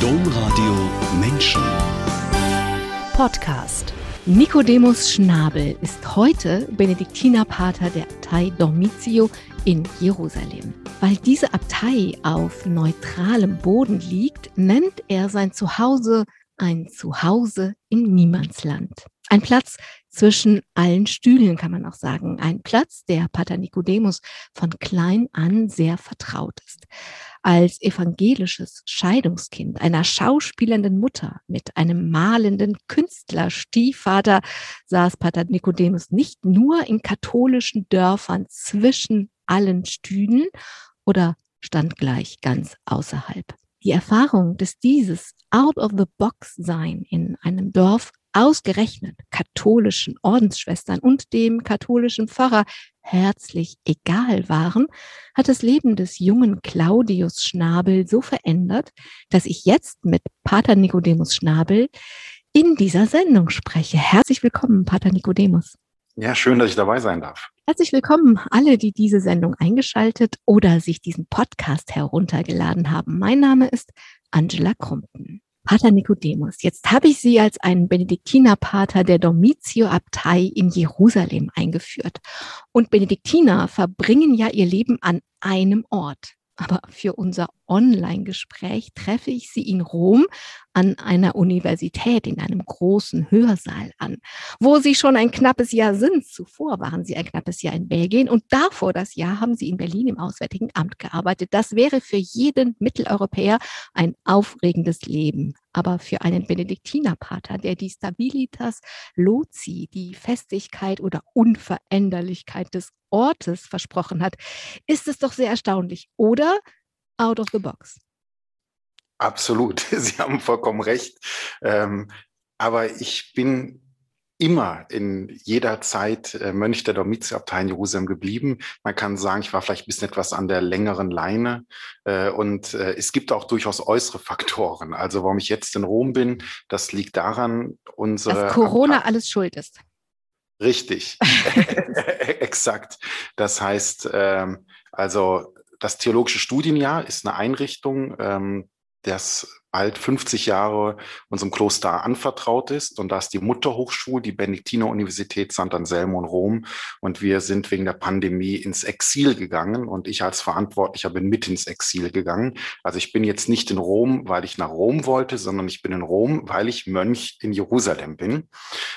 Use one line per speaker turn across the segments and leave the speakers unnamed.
Domradio Menschen.
Podcast. Nicodemus Schnabel ist heute Benediktinerpater der Abtei Dormitio in Jerusalem. Weil diese Abtei auf neutralem Boden liegt, nennt er sein Zuhause ein Zuhause im Niemandsland. Ein Platz zwischen allen Stühlen, kann man auch sagen. Ein Platz, der Pater Nicodemus von klein an sehr vertraut ist. Als evangelisches Scheidungskind einer schauspielenden Mutter mit einem malenden Künstlerstiefvater saß Pater Nicodemus nicht nur in katholischen Dörfern zwischen allen Stühlen oder stand gleich ganz außerhalb. Die Erfahrung des dieses Out-of-the-Box-Sein in einem Dorf ausgerechnet katholischen Ordensschwestern und dem katholischen Pfarrer herzlich egal waren, hat das Leben des jungen Claudius Schnabel so verändert, dass ich jetzt mit Pater Nicodemus Schnabel in dieser Sendung spreche. Herzlich willkommen, Pater Nicodemus.
Ja, schön, dass ich dabei sein darf.
Herzlich willkommen alle, die diese Sendung eingeschaltet oder sich diesen Podcast heruntergeladen haben. Mein Name ist Angela Krumpen. Pater Nicodemus, jetzt habe ich Sie als einen Benediktinerpater der Dormitio-Abtei in Jerusalem eingeführt. Und Benediktiner verbringen ja ihr Leben an einem Ort. Aber für unser Online-Gespräch treffe ich sie in Rom an einer Universität in einem großen Hörsaal an, wo sie schon ein knappes Jahr sind. Zuvor waren sie ein knappes Jahr in Belgien und davor das Jahr haben sie in Berlin im Auswärtigen Amt gearbeitet. Das wäre für jeden Mitteleuropäer ein aufregendes Leben. Aber für einen Benediktinerpater, der die Stabilitas Loci, die Festigkeit oder Unveränderlichkeit des Ortes versprochen hat, ist es doch sehr erstaunlich. Oder out of the box.
Absolut, Sie haben vollkommen recht. Ähm, aber ich bin immer in jeder Zeit äh, Mönch der Domitiabtei in Jerusalem geblieben. Man kann sagen, ich war vielleicht ein bisschen etwas an der längeren Leine. Äh, und äh, es gibt auch durchaus äußere Faktoren. Also warum ich jetzt in Rom bin, das liegt daran, unsere...
Dass Corona Abtei alles schuld ist.
Richtig, exakt. Das heißt, ähm, also das Theologische Studienjahr ist eine Einrichtung, ähm, das bald 50 Jahre unserem Kloster anvertraut ist. Und da ist die Mutterhochschule, die Benediktiner-Universität St. Anselmo in Rom. Und wir sind wegen der Pandemie ins Exil gegangen. Und ich als Verantwortlicher bin mit ins Exil gegangen. Also ich bin jetzt nicht in Rom, weil ich nach Rom wollte, sondern ich bin in Rom, weil ich Mönch in Jerusalem bin.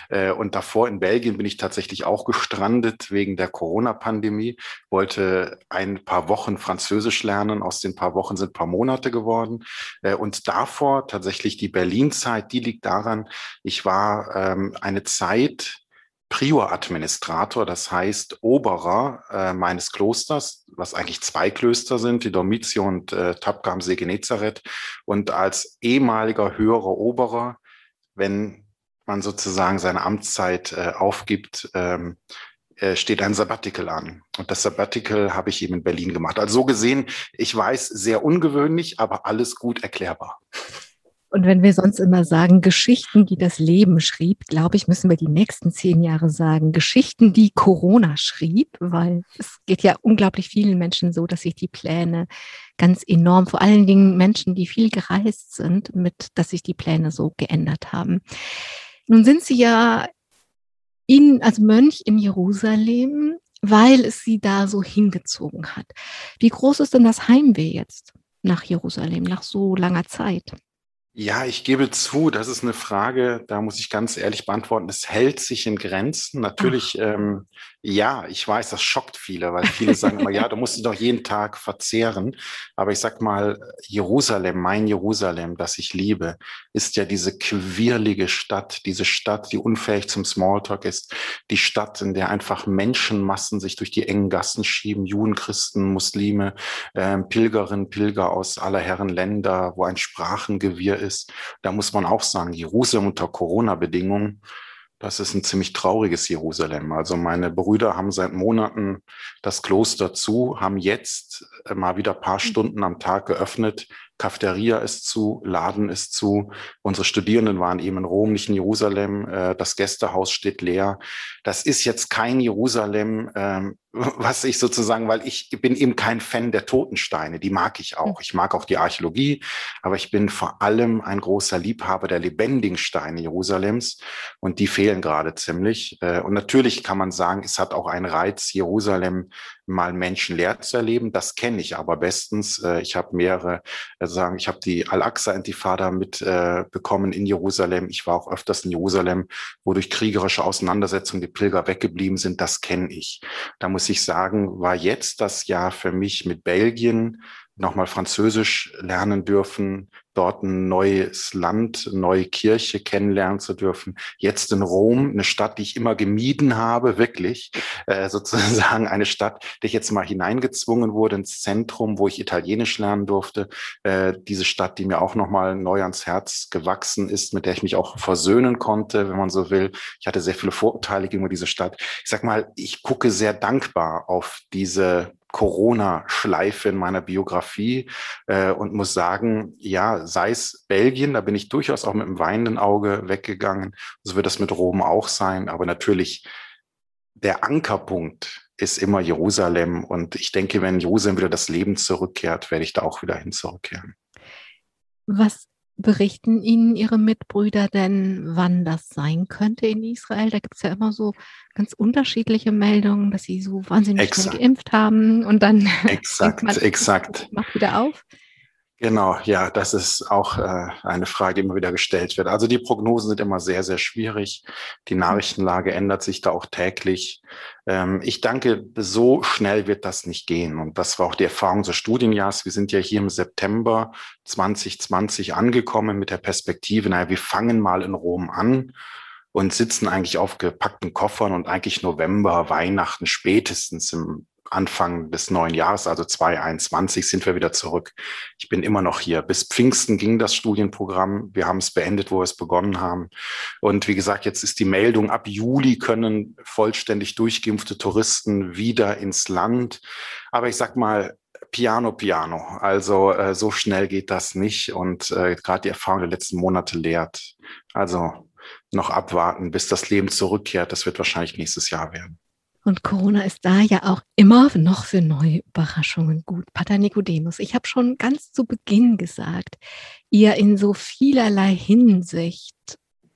Äh, und davor in Belgien bin ich tatsächlich auch gestrandet wegen der Corona-Pandemie, wollte ein paar Wochen Französisch lernen. Aus den paar Wochen sind paar Monate geworden. Äh, und da davor tatsächlich die Berlin-Zeit, die liegt daran, ich war ähm, eine Zeit Prior-Administrator, das heißt Oberer äh, meines Klosters, was eigentlich zwei Klöster sind, die Dormitio und äh, Tapka am See Genezareth. Und als ehemaliger höherer Oberer, wenn man sozusagen seine Amtszeit äh, aufgibt, ähm, äh, steht ein Sabbatical an. Und das Sabbatical habe ich eben in Berlin gemacht. Also so gesehen, ich weiß, sehr ungewöhnlich, aber alles gut erklärbar.
Und wenn wir sonst immer sagen, Geschichten, die das Leben schrieb, glaube ich, müssen wir die nächsten zehn Jahre sagen, Geschichten, die Corona schrieb, weil es geht ja unglaublich vielen Menschen so, dass sich die Pläne ganz enorm, vor allen Dingen Menschen, die viel gereist sind, mit, dass sich die Pläne so geändert haben. Nun sind Sie ja in, als Mönch in Jerusalem, weil es sie da so hingezogen hat. Wie groß ist denn das Heimweh jetzt nach Jerusalem, nach so langer Zeit?
Ja, ich gebe zu, das ist eine Frage, da muss ich ganz ehrlich beantworten. Es hält sich in Grenzen. Natürlich, ähm, ja, ich weiß, das schockt viele, weil viele sagen immer, ja, du musst es doch jeden Tag verzehren. Aber ich sag mal, Jerusalem, mein Jerusalem, das ich liebe, ist ja diese quirlige Stadt, diese Stadt, die unfähig zum Smalltalk ist, die Stadt, in der einfach Menschenmassen sich durch die engen Gassen schieben, Juden, Christen, Muslime, ähm, Pilgerinnen, Pilger aus aller Herren Länder, wo ein Sprachengewirr ist. Da muss man auch sagen, Jerusalem unter Corona-Bedingungen, das ist ein ziemlich trauriges Jerusalem. Also meine Brüder haben seit Monaten das Kloster zu, haben jetzt äh, mal wieder paar mhm. Stunden am Tag geöffnet. Cafeteria ist zu, Laden ist zu. Unsere Studierenden waren eben in Rom, nicht in Jerusalem. Äh, das Gästehaus steht leer. Das ist jetzt kein Jerusalem, ähm, was ich sozusagen, weil ich bin eben kein Fan der Totensteine, die mag ich auch. Ich mag auch die Archäologie, aber ich bin vor allem ein großer Liebhaber der lebendigen Steine Jerusalems und die fehlen gerade ziemlich. Äh, und natürlich kann man sagen, es hat auch einen Reiz, Jerusalem mal menschenleer zu erleben. Das kenne ich aber bestens. Äh, ich habe mehrere, also sagen, ich habe die Al-Aqsa-Intifada mitbekommen in Jerusalem. Ich war auch öfters in Jerusalem, wo durch kriegerische Auseinandersetzungen die Pilger weggeblieben sind. Das kenne ich. Da muss ich sagen, war jetzt das Jahr für mich mit Belgien nochmal Französisch lernen dürfen, dort ein neues Land, eine neue Kirche kennenlernen zu dürfen. Jetzt in Rom, eine Stadt, die ich immer gemieden habe, wirklich, äh, sozusagen eine Stadt, die ich jetzt mal hineingezwungen wurde ins Zentrum, wo ich Italienisch lernen durfte. Äh, diese Stadt, die mir auch nochmal neu ans Herz gewachsen ist, mit der ich mich auch versöhnen konnte, wenn man so will. Ich hatte sehr viele Vorurteile gegenüber dieser Stadt. Ich sag mal, ich gucke sehr dankbar auf diese Corona-Schleife in meiner Biografie äh, und muss sagen, ja, sei es Belgien, da bin ich durchaus auch mit einem weinenden Auge weggegangen. So wird das mit Rom auch sein. Aber natürlich, der Ankerpunkt ist immer Jerusalem. Und ich denke, wenn Jerusalem wieder das Leben zurückkehrt, werde ich da auch wieder hin zurückkehren.
Was berichten Ihnen Ihre Mitbrüder denn, wann das sein könnte in Israel? Da gibt es ja immer so ganz unterschiedliche Meldungen, dass sie so wahnsinnig exakt. geimpft haben und dann
exakt, exakt.
macht wieder auf.
Genau, ja, das ist auch äh, eine Frage, die immer wieder gestellt wird. Also die Prognosen sind immer sehr, sehr schwierig. Die Nachrichtenlage ändert sich da auch täglich. Ähm, ich danke, so schnell wird das nicht gehen. Und das war auch die Erfahrung des Studienjahrs. Wir sind ja hier im September 2020 angekommen mit der Perspektive, naja, wir fangen mal in Rom an und sitzen eigentlich auf gepackten Koffern und eigentlich November, Weihnachten spätestens im Anfang des neuen Jahres, also 2021, sind wir wieder zurück. Ich bin immer noch hier. Bis Pfingsten ging das Studienprogramm. Wir haben es beendet, wo wir es begonnen haben. Und wie gesagt, jetzt ist die Meldung, ab Juli können vollständig durchgeimpfte Touristen wieder ins Land. Aber ich sag mal, Piano, Piano. Also äh, so schnell geht das nicht. Und äh, gerade die Erfahrung der letzten Monate lehrt. Also noch abwarten, bis das Leben zurückkehrt. Das wird wahrscheinlich nächstes Jahr werden.
Und Corona ist da ja auch immer noch für neue Überraschungen gut. Pater Nikodemus, ich habe schon ganz zu Beginn gesagt, ihr in so vielerlei Hinsicht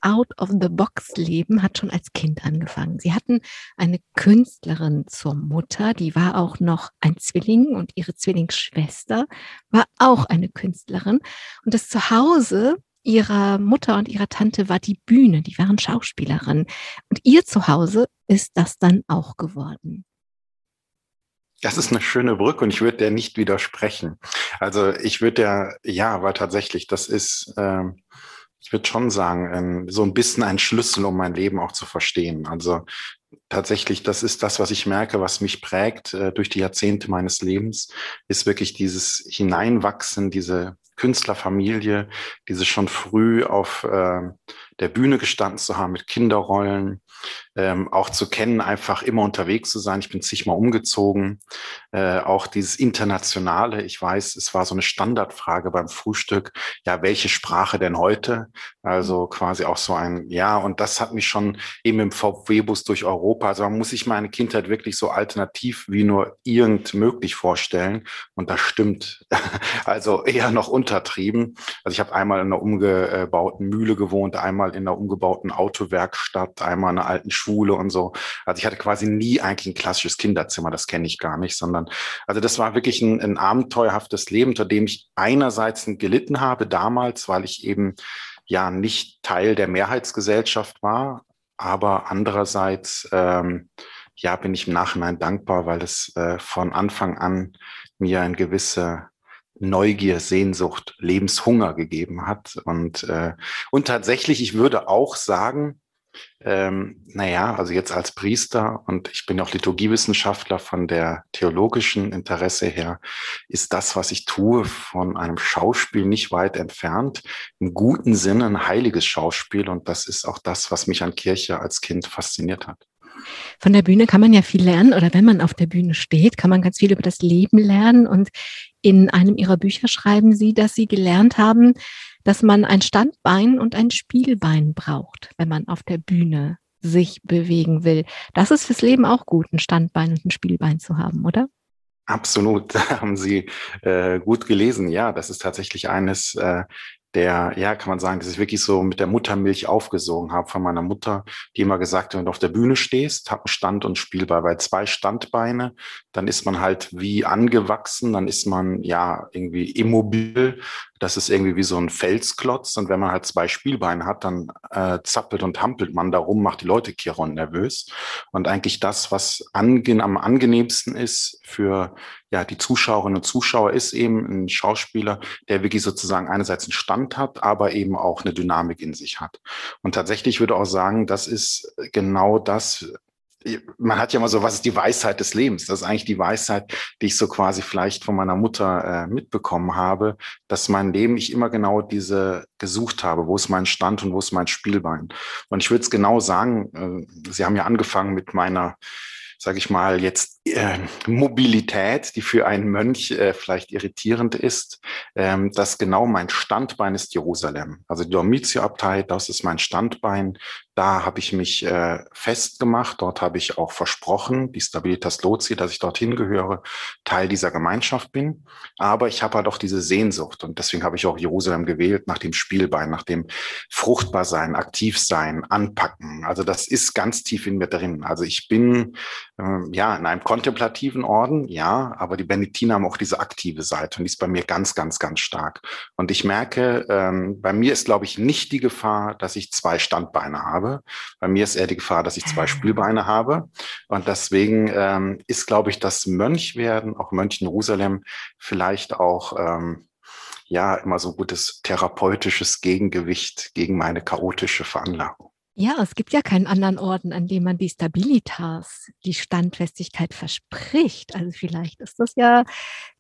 out of the box leben hat schon als Kind angefangen. Sie hatten eine Künstlerin zur Mutter, die war auch noch ein Zwilling und ihre Zwillingsschwester war auch eine Künstlerin. Und das Zuhause ihrer Mutter und ihrer Tante war die Bühne, die waren Schauspielerinnen. Und ihr Zuhause ist das dann auch geworden.
Das ist eine schöne Brücke und ich würde der nicht widersprechen. Also ich würde der, ja, aber tatsächlich, das ist, äh, ich würde schon sagen, äh, so ein bisschen ein Schlüssel, um mein Leben auch zu verstehen. Also tatsächlich, das ist das, was ich merke, was mich prägt äh, durch die Jahrzehnte meines Lebens, ist wirklich dieses Hineinwachsen, diese Künstlerfamilie, diese schon früh auf äh, der Bühne gestanden zu haben mit Kinderrollen, ähm, auch zu kennen, einfach immer unterwegs zu sein. Ich bin zigmal umgezogen. Äh, auch dieses Internationale. Ich weiß, es war so eine Standardfrage beim Frühstück. Ja, welche Sprache denn heute? Also quasi auch so ein, ja, und das hat mich schon eben im VW-Bus durch Europa. Also man muss sich meine Kindheit wirklich so alternativ wie nur irgend möglich vorstellen. Und das stimmt. Also eher noch untertrieben. Also ich habe einmal in einer umgebauten Mühle gewohnt, einmal in einer umgebauten Autowerkstatt, einmal in einer alten Schule und so. Also ich hatte quasi nie eigentlich ein klassisches Kinderzimmer, das kenne ich gar nicht, sondern also das war wirklich ein, ein abenteuerhaftes Leben, unter dem ich einerseits gelitten habe damals, weil ich eben ja nicht Teil der Mehrheitsgesellschaft war, aber andererseits ähm, ja bin ich im Nachhinein dankbar, weil es äh, von Anfang an mir ein gewisse Neugier, Sehnsucht, Lebenshunger gegeben hat. Und, äh, und tatsächlich, ich würde auch sagen, ähm, naja, also jetzt als Priester und ich bin auch Liturgiewissenschaftler von der theologischen Interesse her, ist das, was ich tue, von einem Schauspiel nicht weit entfernt. Im guten Sinne ein heiliges Schauspiel und das ist auch das, was mich an Kirche als Kind fasziniert hat.
Von der Bühne kann man ja viel lernen oder wenn man auf der Bühne steht, kann man ganz viel über das Leben lernen. Und in einem ihrer Bücher schreiben sie, dass sie gelernt haben, dass man ein Standbein und ein Spielbein braucht, wenn man auf der Bühne sich bewegen will. Das ist fürs Leben auch gut, ein Standbein und ein Spielbein zu haben, oder?
Absolut, da haben Sie äh, gut gelesen. Ja, das ist tatsächlich eines äh, der, ja, kann man sagen, dass ich wirklich so mit der Muttermilch aufgesogen habe von meiner Mutter, die immer gesagt hat, wenn du auf der Bühne stehst, hab einen Stand und Spielball, weil zwei Standbeine, dann ist man halt wie angewachsen, dann ist man ja irgendwie immobil, das ist irgendwie wie so ein Felsklotz und wenn man halt zwei Spielbeine hat, dann äh, zappelt und hampelt man darum, macht die Leute kirron nervös und eigentlich das, was ange am angenehmsten ist für ja, die Zuschauerinnen und Zuschauer ist eben ein Schauspieler, der wirklich sozusagen einerseits einen Stand hat, aber eben auch eine Dynamik in sich hat. Und tatsächlich würde auch sagen, das ist genau das, man hat ja immer so, was ist die Weisheit des Lebens? Das ist eigentlich die Weisheit, die ich so quasi vielleicht von meiner Mutter äh, mitbekommen habe, dass mein Leben ich immer genau diese gesucht habe. Wo ist mein Stand und wo ist mein Spielbein? Und ich würde es genau sagen, äh, Sie haben ja angefangen mit meiner sage ich mal, jetzt Mobilität, die für einen Mönch äh, vielleicht irritierend ist, ähm, dass genau mein Standbein ist Jerusalem. Also die Dormitio-Abtei, das ist mein Standbein. Da habe ich mich äh, festgemacht. Dort habe ich auch versprochen, die Stabilitas Lozi, dass ich dorthin gehöre, Teil dieser Gemeinschaft bin. Aber ich habe halt auch diese Sehnsucht und deswegen habe ich auch Jerusalem gewählt nach dem Spielbein, nach dem Fruchtbarsein, Aktivsein, Anpacken. Also das ist ganz tief in mir drin. Also ich bin ähm, ja, in einem kontemplativen Orden, ja, aber die Benediktiner haben auch diese aktive Seite und die ist bei mir ganz, ganz, ganz stark. Und ich merke, ähm, bei mir ist, glaube ich, nicht die Gefahr, dass ich zwei Standbeine habe. Bei mir ist eher die Gefahr, dass ich zwei ah. Spielbeine habe. Und deswegen ähm, ist, glaube ich, das Mönchwerden, auch Mönch in Jerusalem, vielleicht auch ähm, ja immer so ein gutes therapeutisches Gegengewicht gegen meine chaotische Veranlagung.
Ja, es gibt ja keinen anderen Orden, an dem man die Stabilitas, die Standfestigkeit verspricht. Also vielleicht ist das ja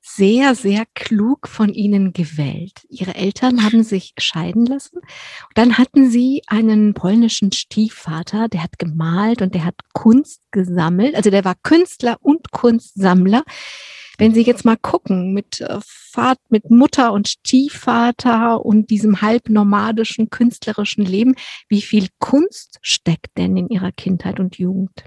sehr, sehr klug von Ihnen gewählt. Ihre Eltern haben sich scheiden lassen. Dann hatten Sie einen polnischen Stiefvater, der hat gemalt und der hat Kunst gesammelt. Also der war Künstler und Kunstsammler. Wenn Sie jetzt mal gucken mit äh, Vater, mit Mutter und Stiefvater und diesem halb nomadischen künstlerischen Leben, wie viel Kunst steckt denn in Ihrer Kindheit und Jugend?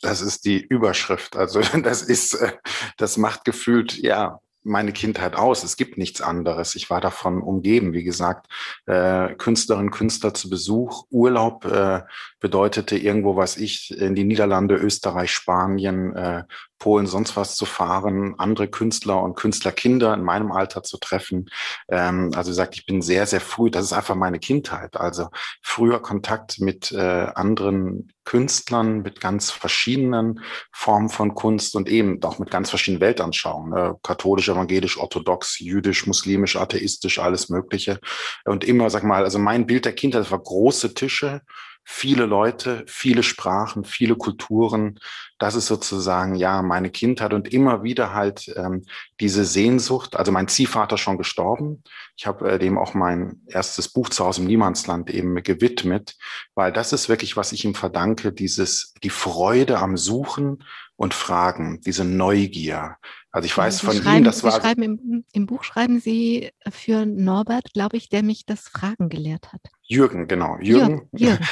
Das ist die Überschrift. Also das ist, äh, das macht gefühlt, ja, meine Kindheit aus. Es gibt nichts anderes. Ich war davon umgeben. Wie gesagt, äh, Künstlerinnen, Künstler zu Besuch. Urlaub äh, bedeutete irgendwo, was ich, in die Niederlande, Österreich, Spanien, äh, Polen, sonst was zu fahren, andere Künstler und Künstlerkinder in meinem Alter zu treffen. Ähm, also wie gesagt, ich bin sehr, sehr früh, das ist einfach meine Kindheit. Also früher Kontakt mit äh, anderen Künstlern, mit ganz verschiedenen Formen von Kunst und eben auch mit ganz verschiedenen Weltanschauungen. Äh, katholisch, evangelisch, orthodox, jüdisch, muslimisch, atheistisch, alles Mögliche. Und immer, sag mal, also mein Bild der Kindheit war große Tische, viele Leute, viele Sprachen, viele Kulturen. Das ist sozusagen ja meine Kindheit und immer wieder halt ähm, diese Sehnsucht. Also mein Ziehvater schon gestorben. Ich habe äh, dem auch mein erstes Buch zu Hause im Niemandsland eben gewidmet, weil das ist wirklich, was ich ihm verdanke, dieses die Freude am Suchen und Fragen, diese Neugier. Also ich weiß Sie von ihm, das
Sie war. Schreiben im, Im Buch schreiben Sie für Norbert, glaube ich, der mich das Fragen gelehrt hat.
Jürgen, genau. Jürgen, Jürgen,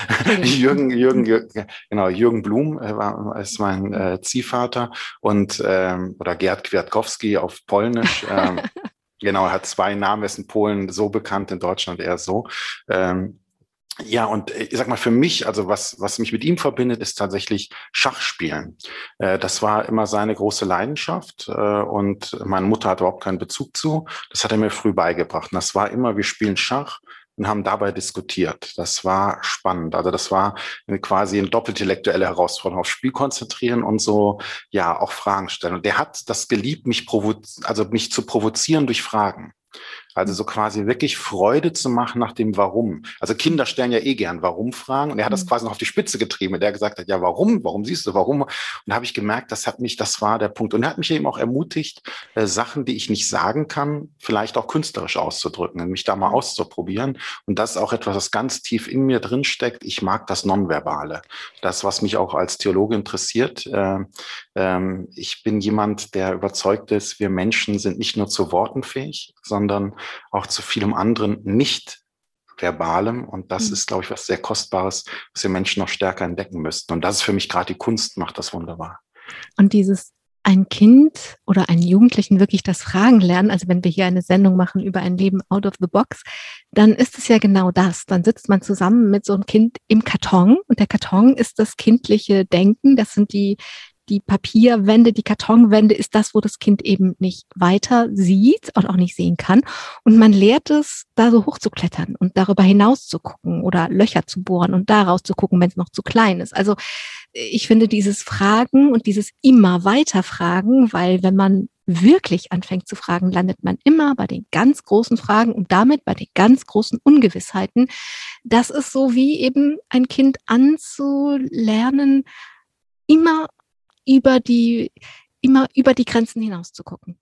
Jürgen, Jürgen, Jürgen, genau, Jürgen Blum äh, war, ist mein äh, Ziehvater und ähm, oder Gerd Kwiatkowski auf Polnisch. Ähm, genau, er hat zwei Namen, ist in Polen so bekannt, in Deutschland eher so. Ähm, ja, und äh, ich sag mal, für mich, also was, was mich mit ihm verbindet, ist tatsächlich Schachspielen. Äh, das war immer seine große Leidenschaft äh, und meine Mutter hat überhaupt keinen Bezug zu. Das hat er mir früh beigebracht. Und das war immer, wir spielen Schach und haben dabei diskutiert. Das war spannend. Also das war quasi eine doppeltellektuelle Herausforderung, auf Spiel konzentrieren und so, ja, auch Fragen stellen. Und der hat das geliebt, mich provo also mich zu provozieren durch Fragen. Also so quasi wirklich Freude zu machen nach dem Warum. Also Kinder stellen ja eh gern Warum-Fragen und er hat das mhm. quasi noch auf die Spitze getrieben, der gesagt hat, ja, warum? Warum siehst du, warum? Und da habe ich gemerkt, das hat mich, das war der Punkt. Und er hat mich eben auch ermutigt, äh, Sachen, die ich nicht sagen kann, vielleicht auch künstlerisch auszudrücken, mich da mal mhm. auszuprobieren. Und das ist auch etwas, was ganz tief in mir drin steckt. Ich mag das Nonverbale. Das, was mich auch als Theologe interessiert. Äh, äh, ich bin jemand, der überzeugt ist, wir Menschen sind nicht nur zu Worten fähig, sondern auch zu vielem anderen nicht Verbalem. Und das mhm. ist, glaube ich, was sehr Kostbares, was wir Menschen noch stärker entdecken müssten. Und das ist für mich gerade die Kunst, macht das wunderbar.
Und dieses ein Kind oder einen Jugendlichen wirklich das Fragen lernen, also wenn wir hier eine Sendung machen über ein Leben out of the box, dann ist es ja genau das. Dann sitzt man zusammen mit so einem Kind im Karton und der Karton ist das kindliche Denken. Das sind die, die Papierwände, die Kartonwände ist das, wo das Kind eben nicht weiter sieht und auch nicht sehen kann. Und man lehrt es, da so hochzuklettern und darüber hinaus zu gucken oder Löcher zu bohren und daraus zu gucken, wenn es noch zu klein ist. Also ich finde dieses Fragen und dieses immer weiter Fragen, weil wenn man wirklich anfängt zu fragen, landet man immer bei den ganz großen Fragen und damit bei den ganz großen Ungewissheiten. Das ist so wie eben ein Kind anzulernen, immer über die, immer über die Grenzen hinaus zu gucken.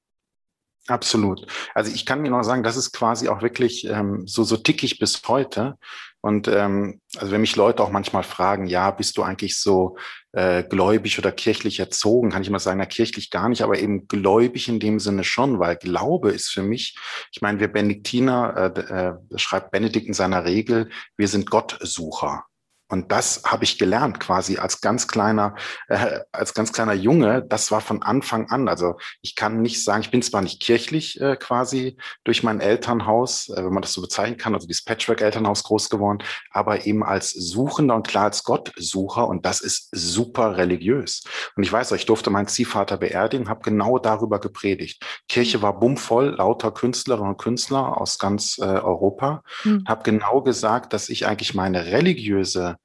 Absolut. Also ich kann mir noch sagen, das ist quasi auch wirklich ähm, so, so tickig bis heute. Und ähm, also wenn mich Leute auch manchmal fragen, ja, bist du eigentlich so äh, gläubig oder kirchlich erzogen, kann ich immer sagen, na kirchlich gar nicht, aber eben gläubig in dem Sinne schon, weil Glaube ist für mich, ich meine, wir Benediktiner, äh, äh, schreibt Benedikt in seiner Regel, wir sind Gottsucher. Und das habe ich gelernt quasi als ganz kleiner, äh, als ganz kleiner Junge. Das war von Anfang an. Also ich kann nicht sagen, ich bin zwar nicht kirchlich äh, quasi durch mein Elternhaus, äh, wenn man das so bezeichnen kann, also dieses Patchwork-Elternhaus groß geworden, aber eben als Suchender und klar als Gottsucher. Und das ist super religiös. Und ich weiß, ich durfte meinen Ziehvater beerdigen, habe genau darüber gepredigt. Kirche war bummvoll, lauter Künstlerinnen und Künstler aus ganz äh, Europa. Mhm. Habe genau gesagt, dass ich eigentlich meine religiöse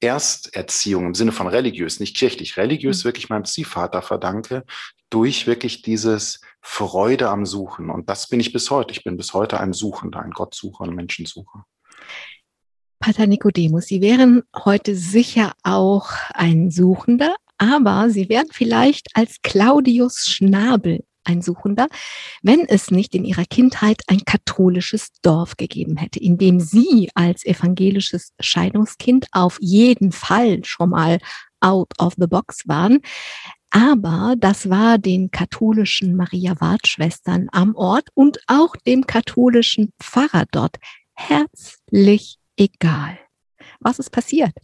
Ersterziehung im Sinne von religiös, nicht kirchlich, religiös mhm. wirklich meinem Ziehvater verdanke, durch wirklich dieses Freude am Suchen. Und das bin ich bis heute. Ich bin bis heute ein Suchender, ein Gottsucher, ein Menschensucher.
Pater Nikodemus, Sie wären heute sicher auch ein Suchender, aber Sie wären vielleicht als Claudius Schnabel ein Suchender, wenn es nicht in ihrer Kindheit ein katholisches Dorf gegeben hätte, in dem sie als evangelisches Scheidungskind auf jeden Fall schon mal out of the box waren. Aber das war den katholischen Maria-Ward-Schwestern am Ort und auch dem katholischen Pfarrer dort herzlich egal. Was ist passiert?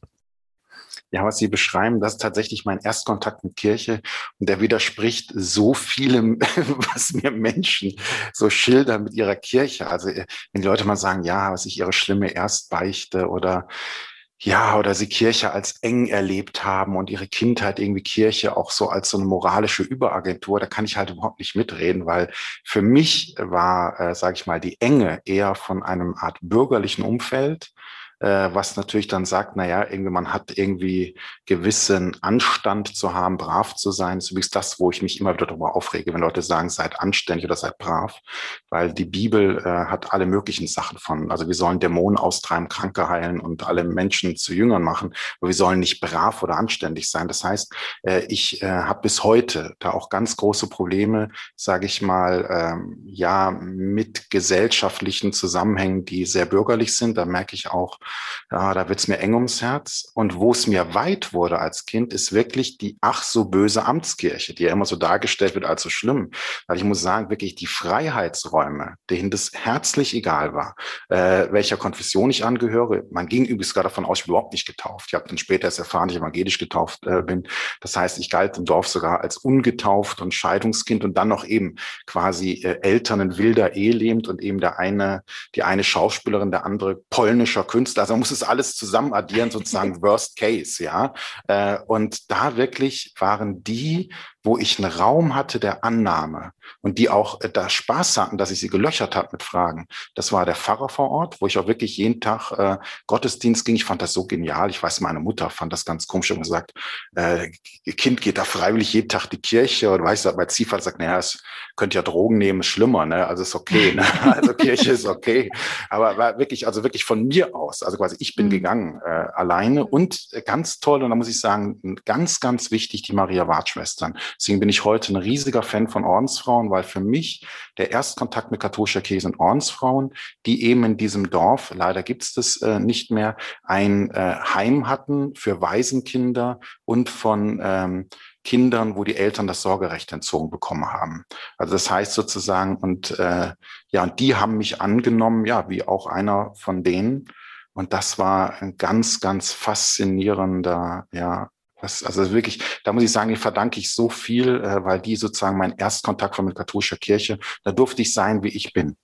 Ja, was Sie beschreiben, das ist tatsächlich mein Erstkontakt mit Kirche und der widerspricht so vielem, was mir Menschen so schildern mit ihrer Kirche. Also äh, wenn die Leute mal sagen, ja, was ich ihre schlimme Erstbeichte oder ja, oder sie Kirche als eng erlebt haben und ihre Kindheit irgendwie Kirche auch so als so eine moralische Überagentur, da kann ich halt überhaupt nicht mitreden, weil für mich war, äh, sage ich mal, die Enge eher von einem Art bürgerlichen Umfeld, was natürlich dann sagt, naja, irgendwie man hat irgendwie gewissen Anstand zu haben, brav zu sein. Das ist übrigens das, wo ich mich immer wieder darüber aufrege, wenn Leute sagen, seid anständig oder seid brav, weil die Bibel äh, hat alle möglichen Sachen von. Also wir sollen Dämonen austreiben, Kranke heilen und alle Menschen zu Jüngern machen, aber wir sollen nicht brav oder anständig sein. Das heißt, äh, ich äh, habe bis heute da auch ganz große Probleme, sage ich mal, ähm, ja, mit gesellschaftlichen Zusammenhängen, die sehr bürgerlich sind. Da merke ich auch, ja, da wird's mir eng ums Herz. Und wo es mir weit wurde als Kind, ist wirklich die ach so böse Amtskirche, die ja immer so dargestellt wird als so schlimm. Weil ich muss sagen, wirklich die Freiheitsräume, denen das herzlich egal war, äh, welcher Konfession ich angehöre. Man ging übrigens gerade davon aus, ich bin überhaupt nicht getauft. Ich habe dann später erst erfahren, dass ich evangelisch getauft äh, bin. Das heißt, ich galt im Dorf sogar als ungetauft und Scheidungskind und dann noch eben quasi äh, Eltern in wilder Ehe lebend und eben der eine, die eine Schauspielerin, der andere polnischer Künstler also man muss es alles zusammen addieren, sozusagen Worst Case, ja. Äh, und da wirklich waren die wo ich einen Raum hatte der Annahme und die auch äh, da Spaß hatten, dass ich sie gelöchert habe mit Fragen. Das war der Pfarrer vor Ort, wo ich auch wirklich jeden Tag äh, Gottesdienst ging. Ich fand das so genial. Ich weiß, meine Mutter fand das ganz komisch und gesagt, äh, Kind geht da freiwillig jeden Tag die Kirche. Und weißt du, mein Ziehvater sagt, naja, es könnte ja Drogen nehmen, ist schlimmer, ne? Also ist okay, ne? Also Kirche ist okay. Aber war wirklich, also wirklich von mir aus. Also quasi, ich bin mhm. gegangen äh, alleine und äh, ganz toll, und da muss ich sagen, ganz, ganz wichtig, die Maria-Ward-Schwestern Deswegen bin ich heute ein riesiger Fan von Ordensfrauen, weil für mich der Erstkontakt mit katholischer Kirche sind Ordensfrauen, die eben in diesem Dorf, leider gibt es das äh, nicht mehr, ein äh, Heim hatten für Waisenkinder und von ähm, Kindern, wo die Eltern das Sorgerecht entzogen bekommen haben. Also das heißt sozusagen, und äh, ja, die haben mich angenommen, ja, wie auch einer von denen. Und das war ein ganz, ganz faszinierender, ja, was, also wirklich, da muss ich sagen, ich verdanke ich so viel, äh, weil die sozusagen mein Erstkontakt war mit katholischer Kirche. Da durfte ich sein, wie ich bin.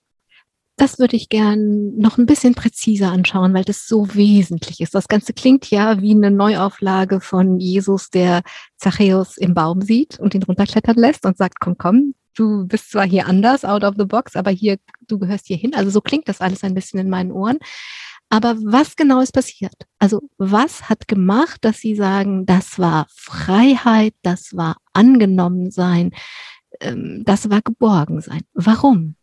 Das würde ich gern noch ein bisschen präziser anschauen, weil das so wesentlich ist. Das Ganze klingt ja wie eine Neuauflage von Jesus, der Zachäus im Baum sieht und ihn runterklettern lässt und sagt, komm, komm, du bist zwar hier anders, out of the box, aber hier, du gehörst hier hin. Also so klingt das alles ein bisschen in meinen Ohren. Aber was genau ist passiert? Also was hat gemacht, dass Sie sagen, das war Freiheit, das war angenommen sein, ähm, das war geborgen sein? Warum?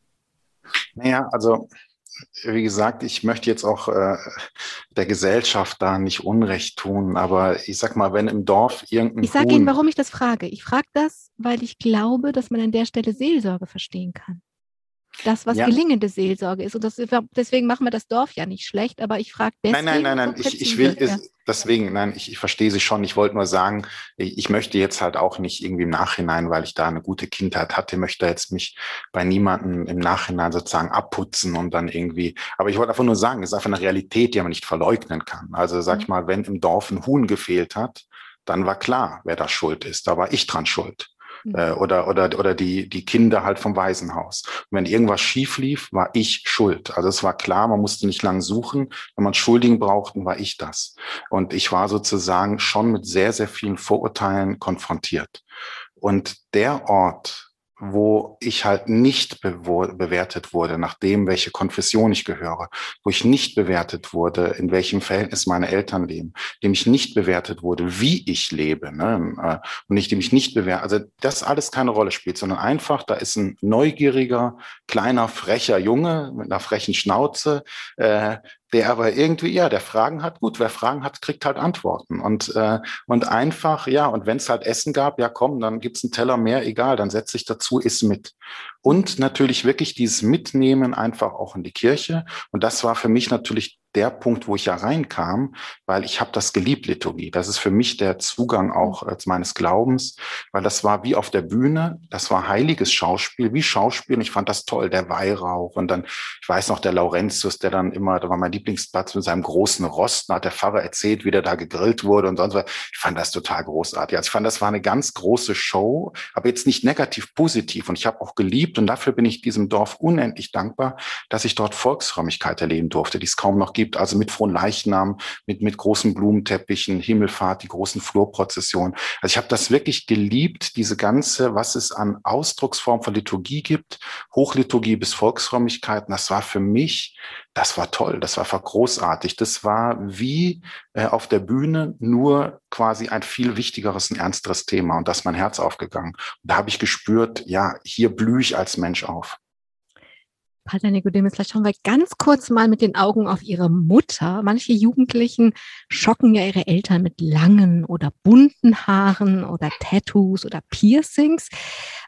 Naja, also wie gesagt, ich möchte jetzt auch äh, der Gesellschaft da nicht Unrecht tun, aber ich sag mal, wenn im Dorf irgendein.
Ich sage Ihnen, warum ich das frage. Ich frage das, weil ich glaube, dass man an der Stelle Seelsorge verstehen kann das, was ja. gelingende Seelsorge ist. Und das, deswegen machen wir das Dorf ja nicht schlecht, aber ich frage deswegen.
Nein, nein, nein, nein, ich, ich will, ja. deswegen, nein, ich, ich verstehe Sie schon. Ich wollte nur sagen, ich möchte jetzt halt auch nicht irgendwie im Nachhinein, weil ich da eine gute Kindheit hatte, möchte jetzt mich bei niemandem im Nachhinein sozusagen abputzen und dann irgendwie, aber ich wollte einfach nur sagen, es ist einfach eine Realität, die man nicht verleugnen kann. Also sag mhm. ich mal, wenn im Dorf ein Huhn gefehlt hat, dann war klar, wer da schuld ist. Da war ich dran schuld. Mhm. äh, oder, oder, oder die, die Kinder halt vom Waisenhaus. Und wenn irgendwas schief lief, war ich schuld. Also es war klar, man musste nicht lang suchen. Wenn man Schuldigen brauchten, war ich das. Und ich war sozusagen schon mit sehr, sehr vielen Vorurteilen konfrontiert. Und der Ort, wo ich halt nicht bewertet wurde, nach dem, welche Konfession ich gehöre, wo ich nicht bewertet wurde, in welchem Verhältnis meine Eltern leben, dem ich nicht bewertet wurde, wie ich lebe, ne? Äh, und nicht dem ich nicht bewertet, also das alles keine Rolle spielt, sondern einfach, da ist ein neugieriger, kleiner, frecher Junge mit einer frechen Schnauze, äh, der aber irgendwie, ja, der Fragen hat, gut, wer Fragen hat, kriegt halt Antworten. Und, äh, und einfach, ja, und wenn es halt Essen gab, ja komm, dann gibt's einen Teller mehr, egal, dann setz dich dazu, iss mit. Und natürlich wirklich dieses Mitnehmen einfach auch in die Kirche. Und das war für mich natürlich der Punkt, wo ich ja reinkam, weil ich habe das geliebt, Liturgie. Das ist für mich der Zugang auch äh, meines Glaubens, weil das war wie auf der Bühne, das war heiliges Schauspiel, wie Schauspiel. Und ich fand das toll, der Weihrauch. Und dann, ich weiß noch, der Laurentius, der dann immer, da war mein Lieblingsplatz mit seinem großen Rost, da hat der Pfarrer erzählt, wie der da gegrillt wurde und sonst was. Ich fand das total großartig. Also ich fand, das war eine ganz große Show, aber jetzt nicht negativ positiv. Und ich habe auch geliebt und dafür bin ich diesem Dorf unendlich dankbar, dass ich dort Volksfrömmigkeit erleben durfte, die es kaum noch gibt also mit frohen Leichnam, mit, mit großen Blumenteppichen, Himmelfahrt, die großen Flurprozessionen. Also ich habe das wirklich geliebt, diese ganze, was es an Ausdrucksform von Liturgie gibt, Hochliturgie bis Volksfrömmigkeiten, das war für mich, das war toll, das war großartig. Das war wie äh, auf der Bühne nur quasi ein viel wichtigeres, ein ernsteres Thema und das ist mein Herz aufgegangen. Und da habe ich gespürt, ja, hier blühe ich als Mensch auf.
Pater Nicodemus, vielleicht schauen wir ganz kurz mal mit den Augen auf Ihre Mutter. Manche Jugendlichen schocken ja ihre Eltern mit langen oder bunten Haaren oder Tattoos oder Piercings.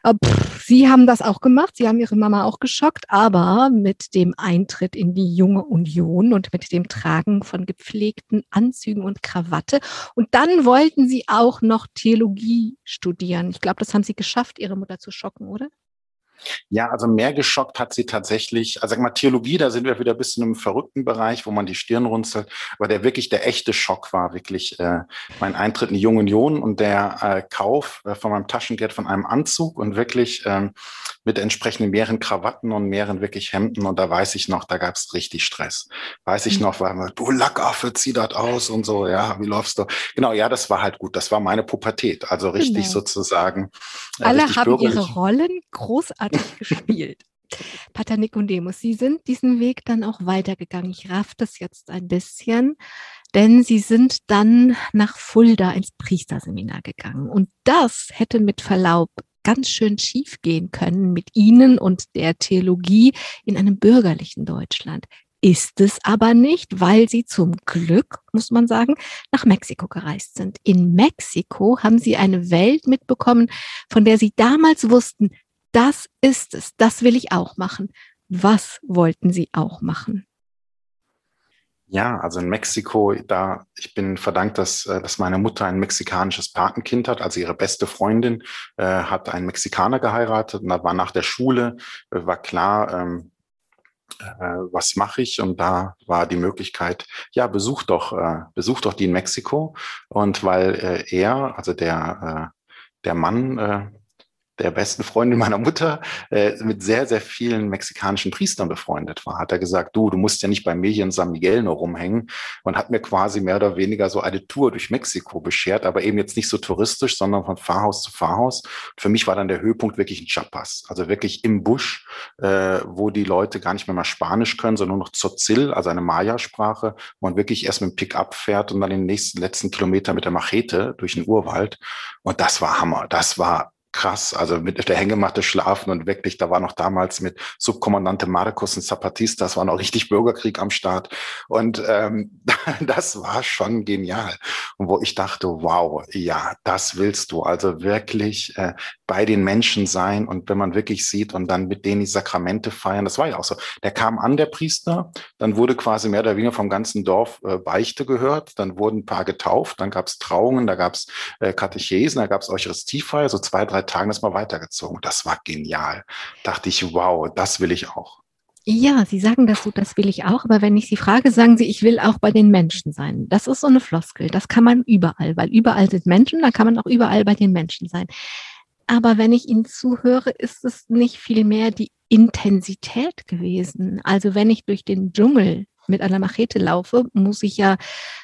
Äh, pff, Sie haben das auch gemacht. Sie haben Ihre Mama auch geschockt, aber mit dem Eintritt in die junge Union und mit dem Tragen von gepflegten Anzügen und Krawatte. Und dann wollten Sie auch noch Theologie studieren. Ich glaube, das haben Sie geschafft, Ihre Mutter zu schocken, oder?
Ja, also mehr geschockt hat sie tatsächlich, also sag mal, Theologie, da sind wir wieder ein bisschen im verrückten Bereich, wo man die Stirn runzelt. Aber der wirklich, der echte Schock war wirklich äh, mein Eintritt in die Junge Union und der äh, Kauf äh, von meinem Taschengeld von einem Anzug und wirklich ähm, mit entsprechenden mehreren Krawatten und mehreren wirklich Hemden. Und da weiß ich noch, da gab es richtig Stress. Weiß ich mhm. noch, weil man, du Lackaffe, zieh das aus und so, ja, wie läufst du? Genau, ja, das war halt gut. Das war meine Pubertät. Also richtig genau. sozusagen.
Äh, Alle haben ihre Rollen großartig gespielt. Pater Nikodemus, Sie sind diesen Weg dann auch weitergegangen. Ich raff das jetzt ein bisschen, denn Sie sind dann nach Fulda ins Priesterseminar gegangen. Und das hätte mit Verlaub ganz schön schief gehen können mit Ihnen und der Theologie in einem bürgerlichen Deutschland. Ist es aber nicht, weil sie zum Glück, muss man sagen, nach Mexiko gereist sind. In Mexiko haben sie eine Welt mitbekommen, von der sie damals wussten, das ist es, das will ich auch machen. Was wollten sie auch machen?
Ja, also in Mexiko, da ich bin verdankt, dass, äh, dass meine Mutter ein mexikanisches Patenkind hat. Also ihre beste Freundin äh, hat einen Mexikaner geheiratet und da war nach der Schule, äh, war klar, ähm, äh, was mache ich? Und da war die Möglichkeit, ja, besuch doch, äh, besuch doch die in Mexiko. Und weil äh, er, also der, äh, der Mann, der besten Freundin meiner Mutter, äh, mit sehr, sehr vielen mexikanischen Priestern befreundet war. Hat er gesagt, du, du musst ja nicht bei mir hier in San Miguel nur rumhängen und hat mir quasi mehr oder weniger so eine Tour durch Mexiko beschert, aber eben jetzt nicht so touristisch, sondern von Pfarrhaus zu Pfarrhaus. Für mich war dann der Höhepunkt wirklich in Chiapas, also wirklich im Busch, äh, wo die Leute gar nicht mehr mal Spanisch können, sondern nur noch Tzotzil, also eine Maya-Sprache, wo man wirklich erst mit dem Pickup fährt und dann den nächsten letzten Kilometer mit der Machete durch den Urwald. Und das war Hammer. Das war krass. Also mit der Hängematte schlafen und wirklich, da war noch damals mit Subkommandante Marcos und Zapatista, das war noch richtig Bürgerkrieg am Start. Und ähm, das war schon genial. Und wo ich dachte, wow, ja, das willst du. Also wirklich äh, bei den Menschen sein und wenn man wirklich sieht und dann mit denen die Sakramente feiern, das war ja auch so. Der kam an, der Priester, dann wurde quasi mehr oder weniger vom ganzen Dorf äh, Beichte gehört, dann wurden ein paar getauft, dann gab es Trauungen, da gab es äh, Katechesen, da gab es Eucharistiefeier, so zwei, drei Tagen ist mal weitergezogen. Das war genial. Dachte ich, wow, das will ich auch.
Ja, Sie sagen das so, das will ich auch, aber wenn ich Sie frage, sagen Sie, ich will auch bei den Menschen sein. Das ist so eine Floskel, das kann man überall, weil überall sind Menschen, dann kann man auch überall bei den Menschen sein. Aber wenn ich Ihnen zuhöre, ist es nicht viel mehr die Intensität gewesen. Also wenn ich durch den Dschungel mit einer Machete laufe, muss ich ja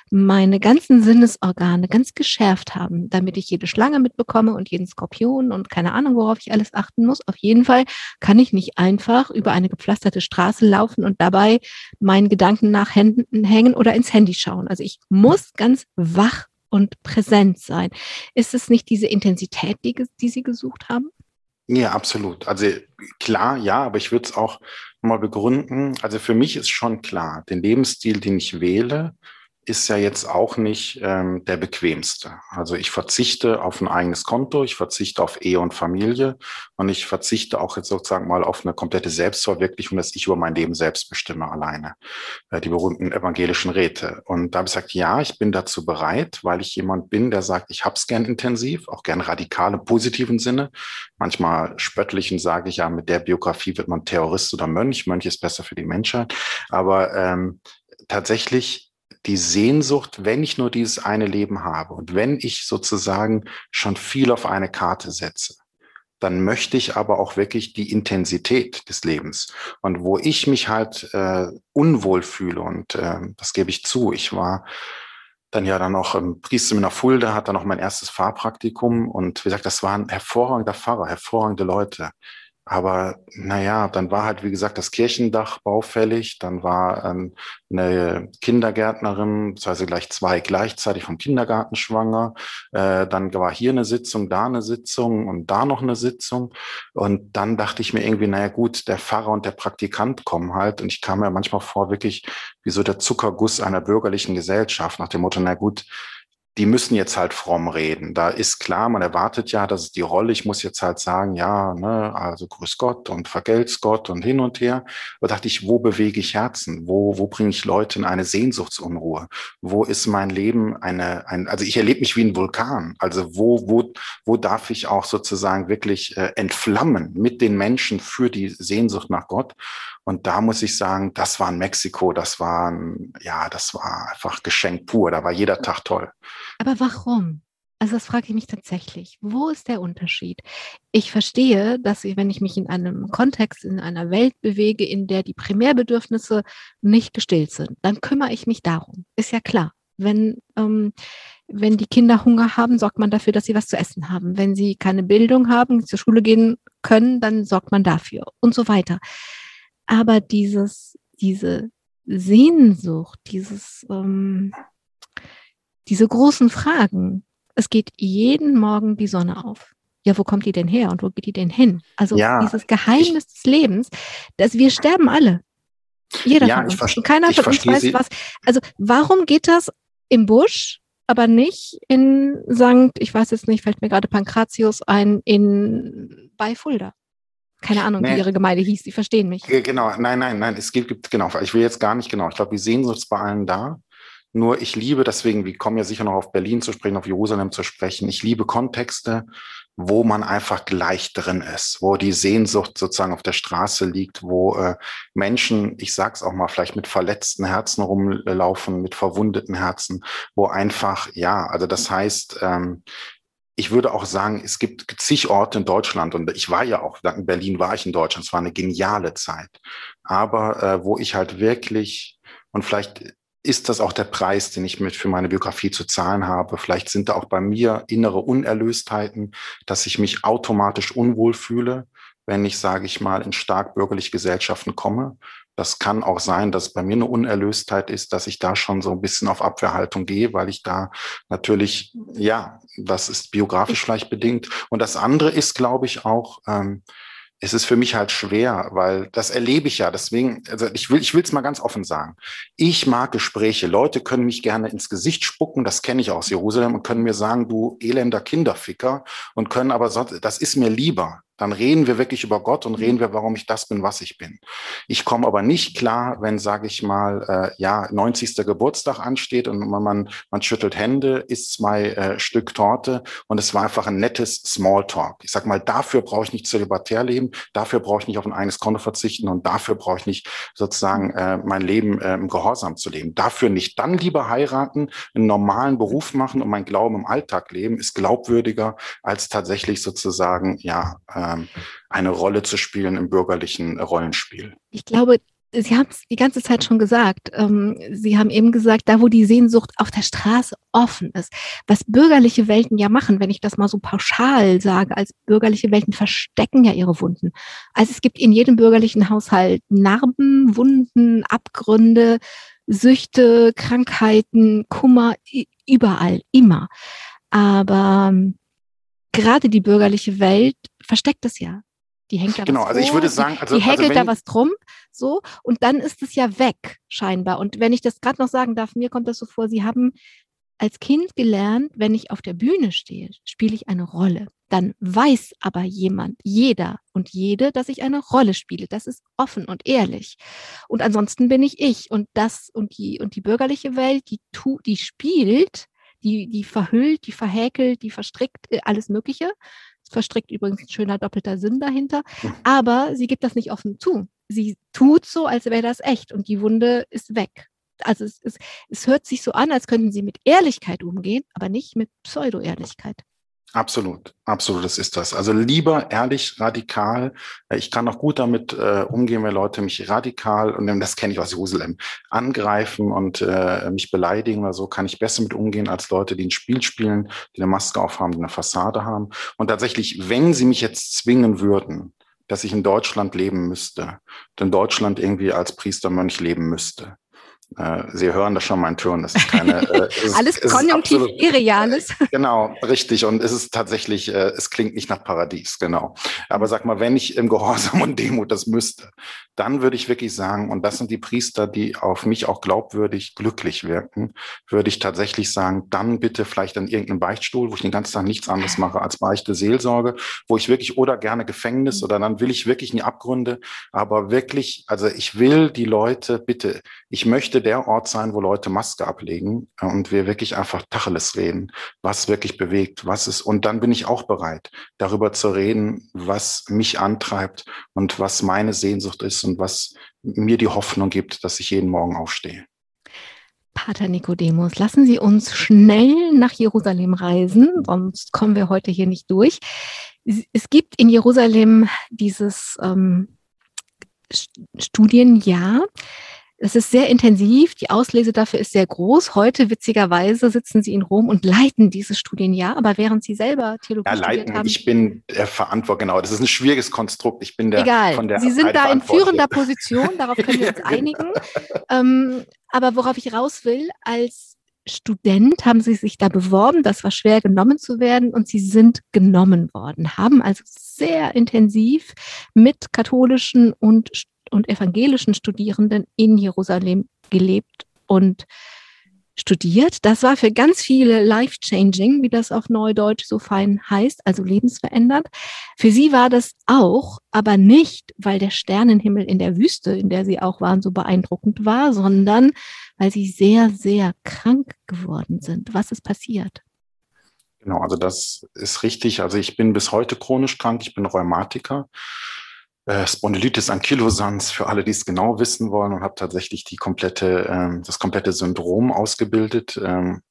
meine ganzen Sinnesorgane ganz geschärft haben, damit ich jede Schlange mitbekomme und jeden Skorpion und keine Ahnung, worauf ich alles achten muss. Auf jeden Fall kann ich nicht einfach über eine gepflasterte Straße laufen und dabei meinen Gedanken nach Händen hängen oder ins Handy schauen. Also ich muss ganz wach und präsent sein. Ist es nicht diese Intensität, die, die Sie gesucht haben?
Ja, absolut. Also klar, ja, aber ich würde es auch mal begründen. Also für mich ist schon klar, den Lebensstil, den ich wähle, ist ja jetzt auch nicht ähm, der bequemste. Also ich verzichte auf ein eigenes Konto, ich verzichte auf Ehe und Familie und ich verzichte auch jetzt sozusagen mal auf eine komplette Selbstverwirklichung, dass ich über mein Leben selbst bestimme alleine. Äh, die berühmten evangelischen Räte. Und da habe ich gesagt, ja, ich bin dazu bereit, weil ich jemand bin, der sagt, ich hab's gern intensiv, auch gern radikal im positiven Sinne. Manchmal spöttlichen sage ich ja, mit der Biografie wird man Terrorist oder Mönch. Mönch ist besser für die Menschheit. Aber ähm, tatsächlich die Sehnsucht, wenn ich nur dieses eine Leben habe und wenn ich sozusagen schon viel auf eine Karte setze, dann möchte ich aber auch wirklich die Intensität des Lebens. Und wo ich mich halt äh, unwohl fühle, und äh, das gebe ich zu, ich war dann ja dann auch im Priesterseminar Fulda, hat dann auch mein erstes Fahrpraktikum und wie gesagt, das war ein hervorragender Pfarrer, hervorragende Leute. Aber naja, dann war halt, wie gesagt, das Kirchendach baufällig, dann war ähm, eine Kindergärtnerin, heißt gleich zwei gleichzeitig vom Kindergarten schwanger, äh, dann war hier eine Sitzung, da eine Sitzung und da noch eine Sitzung. Und dann dachte ich mir irgendwie, naja gut, der Pfarrer und der Praktikant kommen halt. Und ich kam mir manchmal vor, wirklich wie so der Zuckerguss einer bürgerlichen Gesellschaft, nach dem Motto, na gut, die müssen jetzt halt fromm reden. Da ist klar, man erwartet ja, dass es die Rolle, ich muss jetzt halt sagen, ja, ne, also grüß Gott und vergelt's Gott und hin und her. Da dachte ich, wo bewege ich Herzen? Wo, wo bringe ich Leute in eine Sehnsuchtsunruhe? Wo ist mein Leben eine, ein, also ich erlebe mich wie ein Vulkan. Also wo, wo, wo darf ich auch sozusagen wirklich äh, entflammen mit den Menschen für die Sehnsucht nach Gott? Und da muss ich sagen, das war in Mexiko, das war, ja, das war einfach Geschenk pur. Da war jeder Tag toll.
Aber warum? Also das frage ich mich tatsächlich. Wo ist der Unterschied? Ich verstehe, dass ich, wenn ich mich in einem Kontext, in einer Welt bewege, in der die Primärbedürfnisse nicht gestillt sind, dann kümmere ich mich darum. Ist ja klar. Wenn, ähm, wenn die Kinder Hunger haben, sorgt man dafür, dass sie was zu essen haben. Wenn sie keine Bildung haben, zur Schule gehen können, dann sorgt man dafür und so weiter. Aber dieses, diese Sehnsucht, dieses, ähm, diese großen Fragen, es geht jeden Morgen die Sonne auf. Ja, wo kommt die denn her und wo geht die denn hin? Also ja, dieses Geheimnis ich, des Lebens, dass wir sterben alle. Jeder ja, von uns. Und keiner von uns weiß Sie. was. Also warum geht das im Busch, aber nicht in Sankt, ich weiß jetzt nicht, fällt mir gerade Pankratius ein, in bei Fulda? Keine Ahnung, nee. wie Ihre Gemeinde hieß, Sie verstehen mich.
Genau, nein, nein, nein, es gibt, genau, ich will jetzt gar nicht genau. Ich glaube, die Sehnsucht ist bei allen da. Nur ich liebe deswegen, wir kommen ja sicher noch auf Berlin zu sprechen, auf Jerusalem zu sprechen. Ich liebe Kontexte, wo man einfach gleich drin ist, wo die Sehnsucht sozusagen auf der Straße liegt, wo äh, Menschen, ich sag's auch mal, vielleicht mit verletzten Herzen rumlaufen, mit verwundeten Herzen, wo einfach, ja, also das heißt, ähm, ich würde auch sagen, es gibt zig Orte in Deutschland und ich war ja auch, in Berlin war ich in Deutschland, es war eine geniale Zeit, aber äh, wo ich halt wirklich und vielleicht ist das auch der Preis, den ich mit für meine Biografie zu zahlen habe. Vielleicht sind da auch bei mir innere Unerlöstheiten, dass ich mich automatisch unwohl fühle, wenn ich, sage ich mal, in stark bürgerliche Gesellschaften komme. Das kann auch sein, dass bei mir eine Unerlöstheit ist, dass ich da schon so ein bisschen auf Abwehrhaltung gehe, weil ich da natürlich, ja, das ist biografisch vielleicht bedingt. Und das andere ist, glaube ich, auch, ähm, es ist für mich halt schwer, weil das erlebe ich ja. Deswegen, also ich will, ich will es mal ganz offen sagen. Ich mag Gespräche. Leute können mich gerne ins Gesicht spucken. Das kenne ich aus Jerusalem und können mir sagen, du elender Kinderficker und können aber sonst, das ist mir lieber. Dann reden wir wirklich über Gott und reden wir, warum ich das bin, was ich bin. Ich komme aber nicht klar, wenn, sage ich mal, äh, ja, 90. Geburtstag ansteht und man, man, schüttelt Hände, isst zwei äh, Stück Torte und es war einfach ein nettes Smalltalk. Ich sag mal, dafür brauche ich nicht zölibatär leben, dafür brauche ich nicht auf ein eigenes Konto verzichten und dafür brauche ich nicht sozusagen äh, mein Leben äh, im Gehorsam zu leben. Dafür nicht. Dann lieber heiraten, einen normalen Beruf machen und mein Glauben im Alltag leben, ist glaubwürdiger als tatsächlich sozusagen, ja, äh, ähm, eine Rolle zu spielen im bürgerlichen Rollenspiel.
Ich glaube, Sie haben es die ganze Zeit schon gesagt. Ähm, Sie haben eben gesagt, da wo die Sehnsucht auf der Straße offen ist, was bürgerliche Welten ja machen, wenn ich das mal so pauschal sage, als bürgerliche Welten verstecken ja ihre Wunden. Also es gibt in jedem bürgerlichen Haushalt Narben, Wunden, Abgründe, Süchte, Krankheiten, Kummer, überall, immer. Aber ähm, gerade die bürgerliche Welt versteckt es ja. Die hängt da
genau,
was
also ich würde sagen,
also, die
also
häkelt da was drum, so, und dann ist es ja weg, scheinbar. Und wenn ich das gerade noch sagen darf, mir kommt das so vor, Sie haben als Kind gelernt, wenn ich auf der Bühne stehe, spiele ich eine Rolle. Dann weiß aber jemand, jeder und jede, dass ich eine Rolle spiele. Das ist offen und ehrlich. Und ansonsten bin ich ich. Und das und die, und die bürgerliche Welt, die tu, die spielt, die, die verhüllt, die verhäkelt, die verstrickt, äh, alles Mögliche. Verstrickt übrigens ein schöner doppelter Sinn dahinter. Mhm. Aber sie gibt das nicht offen zu. Sie tut so, als wäre das echt und die Wunde ist weg. Also es, es, es hört sich so an, als könnten sie mit Ehrlichkeit umgehen, aber nicht mit Pseudo-Ehrlichkeit.
Absolut, absolut, das ist das. Also lieber ehrlich, radikal. Ich kann auch gut damit äh, umgehen, wenn Leute mich radikal, und das kenne ich aus Jerusalem, angreifen und äh, mich beleidigen oder so, kann ich besser mit umgehen als Leute, die ein Spiel spielen, die eine Maske aufhaben, die eine Fassade haben. Und tatsächlich, wenn sie mich jetzt zwingen würden, dass ich in Deutschland leben müsste, in Deutschland irgendwie als Priestermönch leben müsste, äh, Sie hören das schon, mein Ton. Das ist keine.
Äh, ist, Alles konjunktiv absolut, Irreales.
Genau, richtig. Und es ist tatsächlich, äh, es klingt nicht nach Paradies, genau. Aber sag mal, wenn ich im Gehorsam und Demut das müsste, dann würde ich wirklich sagen, und das sind die Priester, die auf mich auch glaubwürdig glücklich wirken, würde ich tatsächlich sagen, dann bitte vielleicht an irgendeinem Beichtstuhl, wo ich den ganzen Tag nichts anderes mache als Beichte, Seelsorge, wo ich wirklich oder gerne Gefängnis oder dann will ich wirklich in die Abgründe, aber wirklich, also ich will die Leute, bitte, ich möchte der Ort sein, wo Leute Maske ablegen und wir wirklich einfach Tacheles reden, was wirklich bewegt, was ist, und dann bin ich auch bereit, darüber zu reden, was mich antreibt und was meine Sehnsucht ist und was mir die Hoffnung gibt, dass ich jeden Morgen aufstehe.
Pater Nikodemus, lassen Sie uns schnell nach Jerusalem reisen, sonst kommen wir heute hier nicht durch. Es gibt in Jerusalem dieses ähm, Studienjahr, es ist sehr intensiv, die Auslese dafür ist sehr groß. Heute, witzigerweise, sitzen Sie in Rom und leiten dieses Studienjahr, aber während Sie selber Theologie ja, leiten, haben,
ich bin der Verantwortlich, genau, das ist ein schwieriges Konstrukt. Ich bin der
Egal,
von der
Sie sind da in führender Position, darauf können wir uns einigen. Ähm, aber worauf ich raus will, als Student haben Sie sich da beworben, das war schwer genommen zu werden. Und Sie sind genommen worden, haben also sehr intensiv mit katholischen und und evangelischen Studierenden in Jerusalem gelebt und studiert. Das war für ganz viele life-changing, wie das auf Neudeutsch so fein heißt, also lebensverändert. Für sie war das auch, aber nicht, weil der Sternenhimmel in der Wüste, in der sie auch waren, so beeindruckend war, sondern weil sie sehr, sehr krank geworden sind. Was ist passiert?
Genau, also das ist richtig. Also ich bin bis heute chronisch krank. Ich bin Rheumatiker äh, Spondylitis ankylosans für alle, die es genau wissen wollen und habe tatsächlich die komplette, ähm, das komplette Syndrom ausgebildet. Ähm,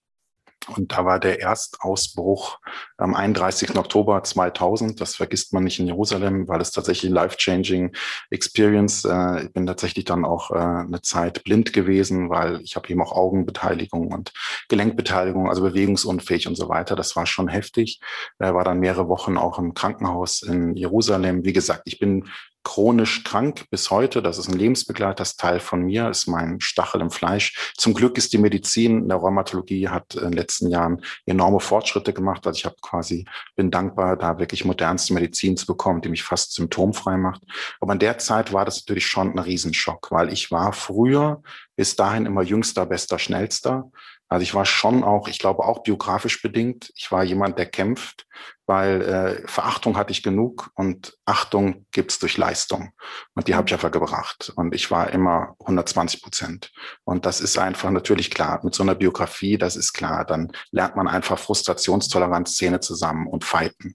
und da war der Erstausbruch am 31. Oktober 2000. Das vergisst man nicht in Jerusalem, weil es tatsächlich life-changing Experience. Äh, ich bin tatsächlich dann auch äh, eine Zeit blind gewesen, weil ich habe eben auch Augenbeteiligung und Gelenkbeteiligung, also bewegungsunfähig und so weiter. Das war schon heftig. Äh, war dann mehrere Wochen auch im Krankenhaus in Jerusalem. Wie gesagt, ich bin chronisch krank bis heute. Das ist ein Lebensbegleiter, das Teil von mir, ist mein Stachel im Fleisch. Zum Glück ist die Medizin in der Rheumatologie hat in den letzten Jahren enorme Fortschritte gemacht. Also ich habe quasi, bin dankbar, da wirklich modernste Medizin zu bekommen, die mich fast symptomfrei macht. Aber in der Zeit war das natürlich schon ein Riesenschock, weil ich war früher bis dahin immer jüngster, bester, schnellster. Also ich war schon auch, ich glaube auch biografisch bedingt. Ich war jemand, der kämpft, weil äh, Verachtung hatte ich genug und Achtung gibt's durch Leistung. Und die habe ich einfach gebracht. Und ich war immer 120 Prozent. Und das ist einfach natürlich klar. Mit so einer Biografie, das ist klar. Dann lernt man einfach Frustrationstoleranz, Szene zusammen und fighten.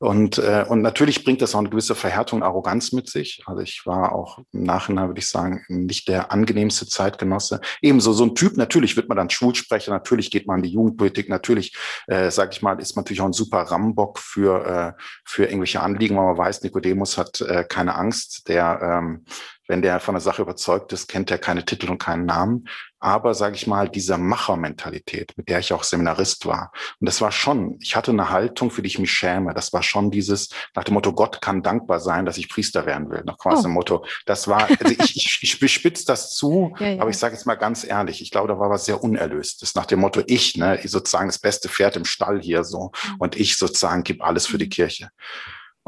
Und, äh, und natürlich bringt das auch eine gewisse Verhärtung, Arroganz mit sich. Also ich war auch im Nachhinein, würde ich sagen, nicht der angenehmste Zeitgenosse. Ebenso so ein Typ, natürlich wird man dann Schulsprecher, natürlich geht man in die Jugendpolitik, natürlich, äh, sage ich mal, ist man natürlich auch ein super Rambock für, äh, für irgendwelche Anliegen, weil man weiß, Nikodemus hat äh, keine Angst, der ähm, wenn der von der Sache überzeugt ist, kennt er keine Titel und keinen Namen. Aber, sage ich mal, dieser Machermentalität, mit der ich auch Seminarist war. Und das war schon, ich hatte eine Haltung, für die ich mich schäme. Das war schon dieses, nach dem Motto, Gott kann dankbar sein, dass ich Priester werden will. Nach quasi oh. dem Motto, das war, also ich, ich, ich bespitze das zu, ja, ja. aber ich sage jetzt mal ganz ehrlich, ich glaube, da war was sehr Unerlöstes. Nach dem Motto, ich, ne, sozusagen das beste Pferd im Stall hier so. Mhm. Und ich sozusagen gebe alles für die mhm. Kirche.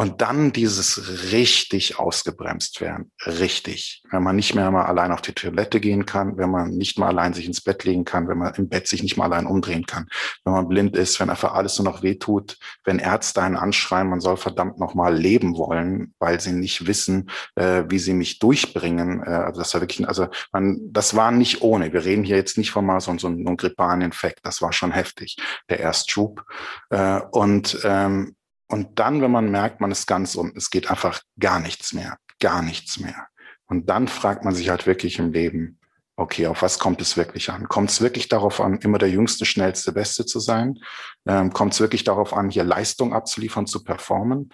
Und dann dieses richtig ausgebremst werden. Richtig. Wenn man nicht mehr mal allein auf die Toilette gehen kann, wenn man nicht mal allein sich ins Bett legen kann, wenn man im Bett sich nicht mal allein umdrehen kann, wenn man blind ist, wenn einfach alles nur noch wehtut, wenn Ärzte einen anschreien, man soll verdammt nochmal leben wollen, weil sie nicht wissen, äh, wie sie mich durchbringen. Äh, also das war wirklich, also man, das war nicht ohne. Wir reden hier jetzt nicht von mal so, so, einem grippalen Infekt. Das war schon heftig, der Erstschub. Äh, und ähm, und dann, wenn man merkt, man ist ganz unten, es geht einfach gar nichts mehr, gar nichts mehr. Und dann fragt man sich halt wirklich im Leben, okay, auf was kommt es wirklich an? Kommt es wirklich darauf an, immer der Jüngste, Schnellste, Beste zu sein? Ähm, kommt es wirklich darauf an, hier Leistung abzuliefern, zu performen?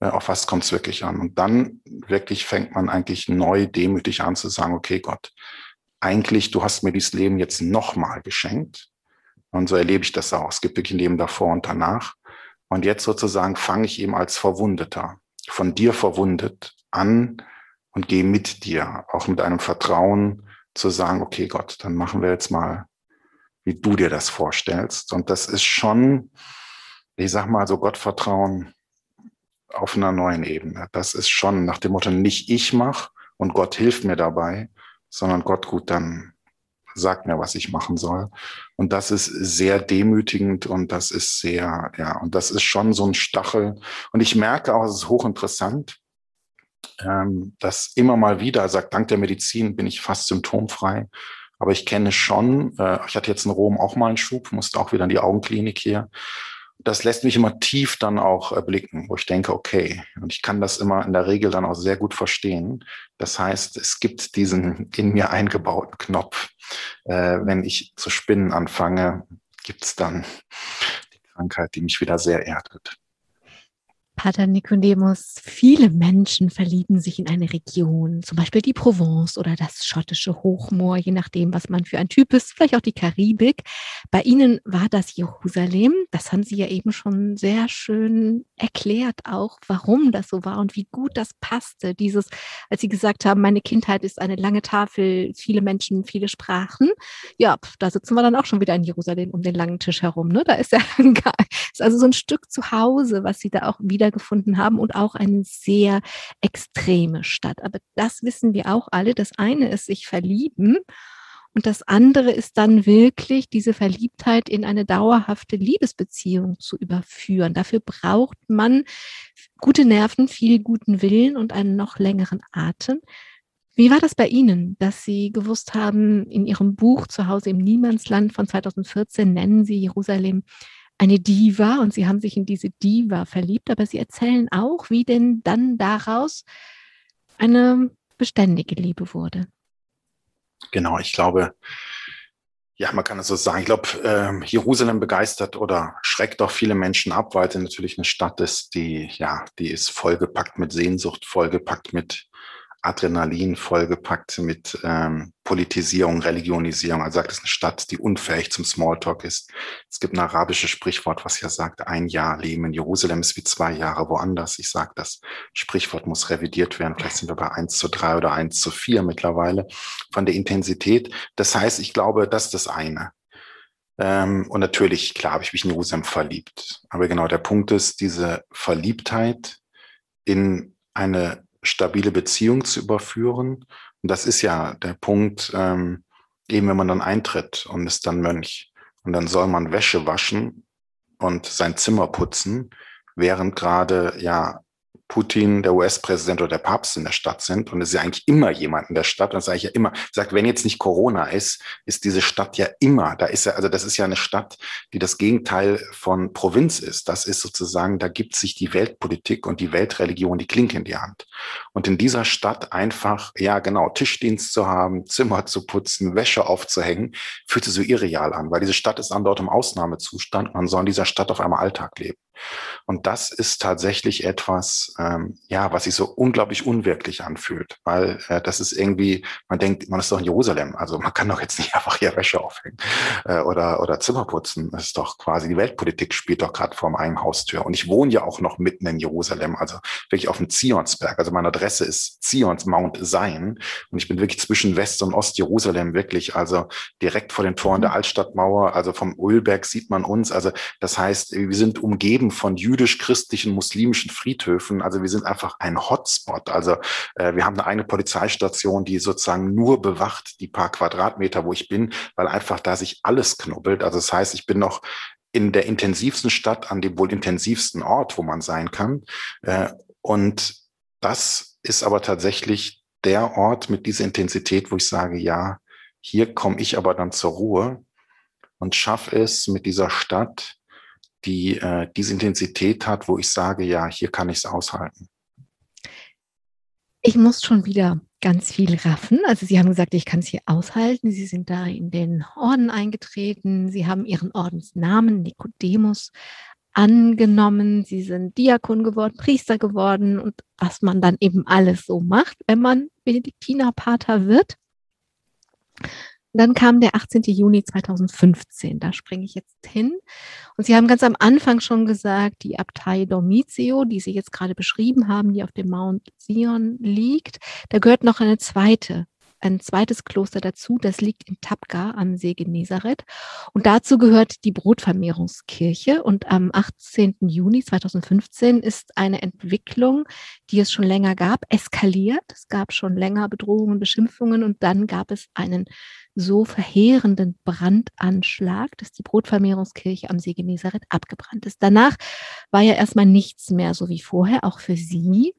Äh, auf was kommt es wirklich an? Und dann wirklich fängt man eigentlich neu demütig an zu sagen, okay, Gott, eigentlich, du hast mir dieses Leben jetzt nochmal geschenkt. Und so erlebe ich das auch. Es gibt wirklich ein Leben davor und danach. Und jetzt sozusagen fange ich eben als Verwundeter, von dir verwundet an und gehe mit dir, auch mit einem Vertrauen zu sagen, okay Gott, dann machen wir jetzt mal, wie du dir das vorstellst. Und das ist schon, ich sag mal so Gottvertrauen auf einer neuen Ebene. Das ist schon nach dem Motto, nicht ich mach und Gott hilft mir dabei, sondern Gott, gut, dann sagt mir, was ich machen soll. Und das ist sehr demütigend und das ist sehr, ja, und das ist schon so ein Stachel. Und ich merke auch, es ist hochinteressant, ähm, dass immer mal wieder, sagt, dank der Medizin bin ich fast symptomfrei. Aber ich kenne schon, äh, ich hatte jetzt in Rom auch mal einen Schub, musste auch wieder in die Augenklinik hier das lässt mich immer tief dann auch erblicken, wo ich denke, okay, und ich kann das immer in der Regel dann auch sehr gut verstehen. Das heißt, es gibt diesen in mir eingebauten Knopf. Äh, wenn ich zu spinnen anfange, gibt es dann die Krankheit, die mich wieder sehr erdet.
Pater Nikodemus, viele Menschen verlieben sich in eine Region, zum Beispiel die Provence oder das schottische Hochmoor, je nachdem, was man für ein Typ ist, vielleicht auch die Karibik. Bei Ihnen war das Jerusalem. Das haben Sie ja eben schon sehr schön erklärt, auch warum das so war und wie gut das passte. Dieses, als Sie gesagt haben, meine Kindheit ist eine lange Tafel, viele Menschen, viele Sprachen. Ja, da sitzen wir dann auch schon wieder in Jerusalem um den langen Tisch herum. Ne? Da ist ja ist also so ein Stück zu Hause, was Sie da auch wieder wiedergefunden haben und auch eine sehr extreme Stadt. Aber das wissen wir auch alle. Das eine ist sich verlieben Und das andere ist dann wirklich diese Verliebtheit in eine dauerhafte Liebesbeziehung zu überführen. Dafür braucht man gute Nerven, viel guten Willen und einen noch längeren Atem. Wie war das bei Ihnen, dass Sie gewusst haben, in Ihrem Buch Zuhause im Niemandsland von 2014 nennen Sie Jerusalem eine Diva und Sie haben sich in diese Diva verliebt, aber Sie erzählen auch, wie denn dann daraus eine beständige Liebe wurde.
Genau, ich glaube, ja, man kann es so sagen. Ich glaube, äh, Jerusalem begeistert oder schreckt auch viele Menschen ab, weil es natürlich eine Stadt ist, die, ja, die ist vollgepackt mit Sehnsucht, vollgepackt mit Adrenalin vollgepackt mit ähm, Politisierung, Religionisierung. Also sagt es eine Stadt, die unfähig zum Smalltalk ist. Es gibt ein arabisches Sprichwort, was ja sagt, ein Jahr Leben in Jerusalem ist wie zwei Jahre woanders. Ich sage, das Sprichwort muss revidiert werden. Vielleicht sind wir bei eins zu drei oder eins zu vier mittlerweile von der Intensität. Das heißt, ich glaube, das ist das eine. Ähm, und natürlich, klar, habe ich mich in Jerusalem verliebt. Aber genau der Punkt ist, diese Verliebtheit in eine stabile Beziehung zu überführen. Und das ist ja der Punkt, ähm, eben wenn man dann eintritt und ist dann Mönch. Und dann soll man Wäsche waschen und sein Zimmer putzen, während gerade ja Putin, der US-Präsident oder der Papst in der Stadt sind. Und es ist ja eigentlich immer jemand in der Stadt. Und das sage ich ja immer, sagt, wenn jetzt nicht Corona ist, ist diese Stadt ja immer, da ist ja, also das ist ja eine Stadt, die das Gegenteil von Provinz ist. Das ist sozusagen, da gibt sich die Weltpolitik und die Weltreligion die Klinke in die Hand. Und in dieser Stadt einfach, ja genau, Tischdienst zu haben, Zimmer zu putzen, Wäsche aufzuhängen, fühlt sich so irreal an, weil diese Stadt ist an dort im Ausnahmezustand. Man soll in dieser Stadt auf einmal Alltag leben. Und das ist tatsächlich etwas, ähm, ja, was sich so unglaublich unwirklich anfühlt, weil äh, das ist irgendwie, man denkt, man ist doch in Jerusalem, also man kann doch jetzt nicht einfach hier Wäsche aufhängen äh, oder, oder Zimmer putzen. Das ist doch quasi, die Weltpolitik spielt doch gerade vor meinem Haustür. Und ich wohne ja auch noch mitten in Jerusalem, also wirklich auf dem Zionsberg. Also meine Adresse ist Zions Mount Zion und ich bin wirklich zwischen West- und Ost-Jerusalem wirklich, also direkt vor den Toren der mhm. Altstadtmauer, also vom Ölberg sieht man uns. Also das heißt, wir sind umgeben von jüdisch-christlichen, muslimischen Friedhöfen. Also wir sind einfach ein Hotspot. Also äh, wir haben eine eigene Polizeistation, die sozusagen nur bewacht die paar Quadratmeter, wo ich bin, weil einfach da sich alles knubbelt. Also das heißt, ich bin noch in der intensivsten Stadt, an dem wohl intensivsten Ort, wo man sein kann. Äh, und das ist aber tatsächlich der Ort mit dieser Intensität, wo ich sage, ja, hier komme ich aber dann zur Ruhe und schaffe es mit dieser Stadt die äh, diese Intensität hat, wo ich sage, ja, hier kann ich es aushalten.
Ich muss schon wieder ganz viel raffen. Also Sie haben gesagt, ich kann es hier aushalten. Sie sind da in den Orden eingetreten. Sie haben Ihren Ordensnamen Nikodemus angenommen. Sie sind Diakon geworden, Priester geworden und was man dann eben alles so macht, wenn man Benediktinerpater wird. Dann kam der 18. Juni 2015. Da springe ich jetzt hin. Und Sie haben ganz am Anfang schon gesagt, die Abtei Dormitio, die Sie jetzt gerade beschrieben haben, die auf dem Mount Sion liegt, da gehört noch eine zweite ein zweites Kloster dazu, das liegt in Tabga am See Genezareth. Und dazu gehört die Brotvermehrungskirche. Und am 18. Juni 2015 ist eine Entwicklung, die es schon länger gab, eskaliert. Es gab schon länger Bedrohungen, Beschimpfungen und dann gab es einen so verheerenden Brandanschlag, dass die Brotvermehrungskirche am See Genezareth abgebrannt ist. Danach war ja erstmal nichts mehr so wie vorher, auch für sie.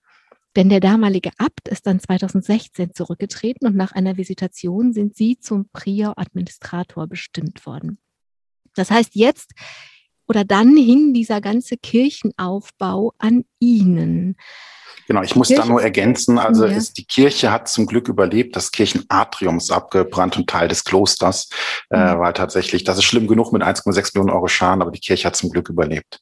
Denn der damalige Abt ist dann 2016 zurückgetreten und nach einer Visitation sind sie zum Prior Administrator bestimmt worden. Das heißt, jetzt oder dann hing dieser ganze Kirchenaufbau an ihnen.
Genau, ich muss Kirche, da nur ergänzen, also ja. ist, die Kirche hat zum Glück überlebt, das Kirchenatrium ist abgebrannt und Teil des Klosters, äh, mhm. äh, weil tatsächlich, das ist schlimm genug mit 1,6 Millionen Euro Schaden, aber die Kirche hat zum Glück überlebt.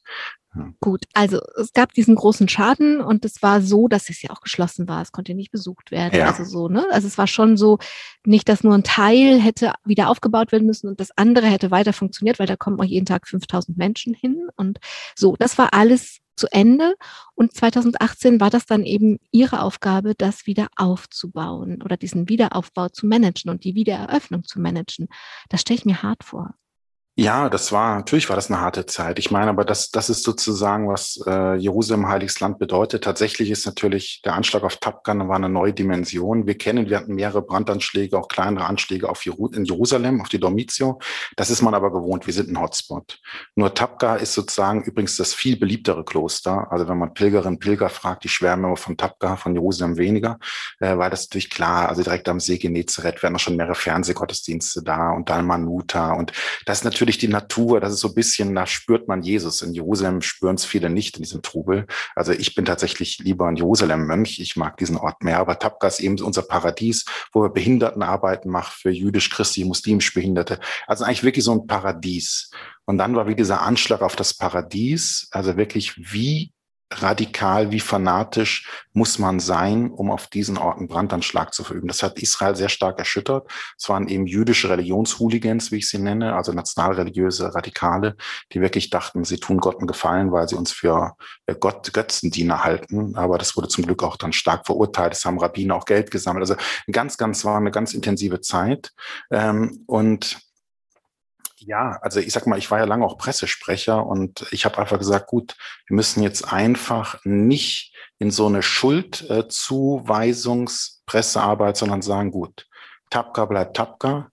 Gut, also es gab diesen großen Schaden und es war so, dass es ja auch geschlossen war. Es konnte nicht besucht werden. Ja. Also so, ne? Also es war schon so, nicht, dass nur ein Teil hätte wieder aufgebaut werden müssen und das andere hätte weiter funktioniert, weil da kommen auch jeden Tag 5000 Menschen hin und so. Das war alles zu Ende und 2018 war das dann eben ihre Aufgabe, das wieder aufzubauen oder diesen Wiederaufbau zu managen und die Wiedereröffnung zu managen. Das stelle ich mir hart vor.
Ja, das war, natürlich war das eine harte Zeit. Ich meine, aber das, das ist sozusagen, was äh, Jerusalem, heiliges Land bedeutet. Tatsächlich ist natürlich der Anschlag auf Tapkan war eine neue Dimension. Wir kennen, wir hatten mehrere Brandanschläge, auch kleinere Anschläge auf Jeru in Jerusalem, auf die Dormitio. Das ist man aber gewohnt. Wir sind ein Hotspot. Nur Tapka ist sozusagen übrigens das viel beliebtere Kloster. Also wenn man Pilgerinnen, Pilger fragt, die schwärmen immer von Tapka, von Jerusalem weniger, äh, weil das natürlich klar, also direkt am See Genezareth werden auch schon mehrere Fernsehgottesdienste da und Dalmanuta und das ist natürlich natürlich die Natur, das ist so ein bisschen, da spürt man Jesus. In Jerusalem spüren es viele nicht in diesem Trubel. Also ich bin tatsächlich lieber ein Jerusalem-Mönch. Ich mag diesen Ort mehr. Aber Tabqa ist eben unser Paradies, wo wir Behindertenarbeiten machen für jüdisch, christlich, muslimisch Behinderte. Also eigentlich wirklich so ein Paradies. Und dann war wie dieser Anschlag auf das Paradies, also wirklich wie radikal, wie fanatisch muss man sein, um auf diesen Orten Brandanschlag zu verüben. Das hat Israel sehr stark erschüttert. Es waren eben jüdische Religionshooligans, wie ich sie nenne, also nationalreligiöse Radikale, die wirklich dachten, sie tun Gott einen Gefallen, weil sie uns für Gott Götzendiener halten. Aber das wurde zum Glück auch dann stark verurteilt. Es haben Rabbiner auch Geld gesammelt. Also ganz, ganz war eine ganz intensive Zeit. Ähm, und ja, also ich sag mal, ich war ja lange auch Pressesprecher und ich habe einfach gesagt, gut, wir müssen jetzt einfach nicht in so eine Schuldzuweisungspressearbeit, sondern sagen, gut, Tapka bleibt Tapka.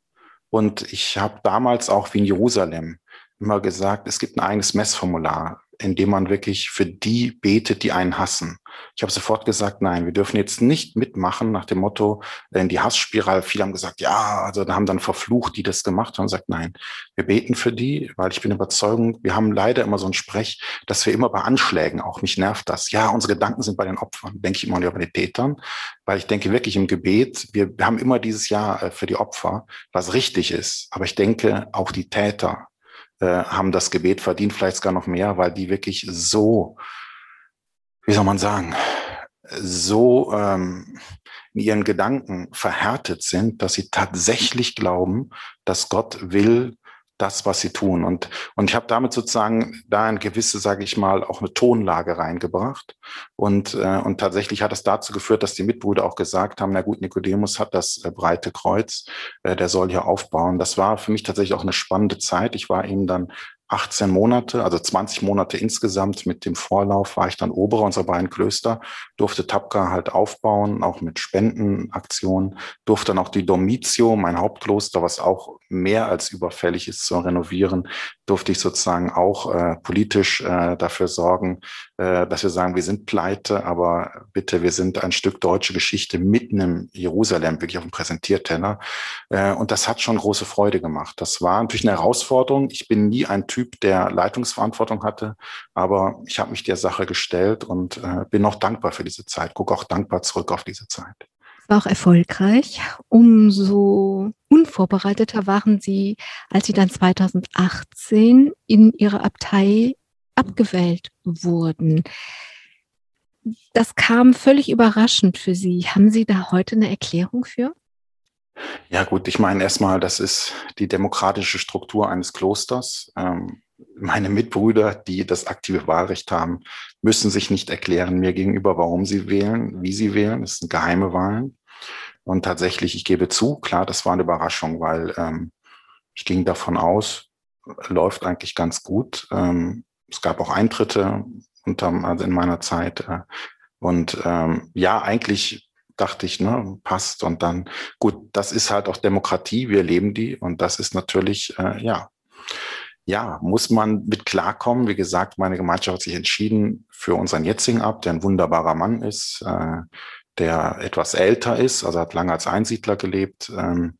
Und ich habe damals auch wie in Jerusalem immer gesagt, es gibt ein eigenes Messformular indem man wirklich für die betet, die einen hassen. Ich habe sofort gesagt, nein, wir dürfen jetzt nicht mitmachen nach dem Motto äh, in die Hassspirale. Viele haben gesagt, ja, also da haben dann verflucht, die das gemacht haben sagt, nein, wir beten für die, weil ich bin überzeugt, wir haben leider immer so ein Sprech, dass wir immer bei Anschlägen, auch mich nervt das, ja, unsere Gedanken sind bei den Opfern, denke ich immer nur bei den Tätern, weil ich denke wirklich im Gebet, wir haben immer dieses Jahr äh, für die Opfer, was richtig ist, aber ich denke auch die Täter, äh, haben das Gebet verdient, vielleicht sogar noch mehr, weil die wirklich so, wie soll man sagen, so ähm, in ihren Gedanken verhärtet sind, dass sie tatsächlich glauben, dass Gott will, das, was sie tun. Und, und ich habe damit sozusagen da eine gewisse, sage ich mal, auch eine Tonlage reingebracht. Und, äh, und tatsächlich hat es dazu geführt, dass die Mitbrüder auch gesagt haben, na gut, Nikodemus hat das äh, breite Kreuz, äh, der soll hier aufbauen. Das war für mich tatsächlich auch eine spannende Zeit. Ich war eben dann 18 Monate, also 20 Monate insgesamt mit dem Vorlauf war ich dann Oberer unserer beiden Klöster, durfte Tapka halt aufbauen, auch mit Spendenaktionen, durfte dann auch die Domitio, mein Hauptkloster, was auch mehr als überfällig ist zu renovieren, durfte ich sozusagen auch äh, politisch äh, dafür sorgen, dass wir sagen, wir sind pleite, aber bitte, wir sind ein Stück deutsche Geschichte mitten im Jerusalem, wirklich auf dem Präsentierteller. Äh, und das hat schon große Freude gemacht. Das war natürlich eine Herausforderung. Ich bin nie ein Typ, der Leitungsverantwortung hatte, aber ich habe mich der Sache gestellt und äh, bin noch dankbar für diese Zeit. Gucke auch dankbar zurück auf diese Zeit
war auch erfolgreich. Umso unvorbereiteter waren Sie, als Sie dann 2018 in Ihre Abtei abgewählt wurden. Das kam völlig überraschend für Sie. Haben Sie da heute eine Erklärung für?
Ja gut, ich meine erstmal, das ist die demokratische Struktur eines Klosters. Ähm, meine Mitbrüder, die das aktive Wahlrecht haben, müssen sich nicht erklären mir gegenüber, warum sie wählen, wie sie wählen. Es sind geheime Wahlen. Und tatsächlich, ich gebe zu, klar, das war eine Überraschung, weil ähm, ich ging davon aus, läuft eigentlich ganz gut. Ähm, es gab auch Eintritte unterm, also in meiner Zeit. Äh, und ähm, ja, eigentlich dachte ich, ne, passt. Und dann, gut, das ist halt auch Demokratie, wir leben die. Und das ist natürlich, äh, ja, ja, muss man mit klarkommen. Wie gesagt, meine Gemeinschaft hat sich entschieden für unseren jetzigen Abt, der ein wunderbarer Mann ist, äh, der etwas älter ist, also hat lange als Einsiedler gelebt. Ähm,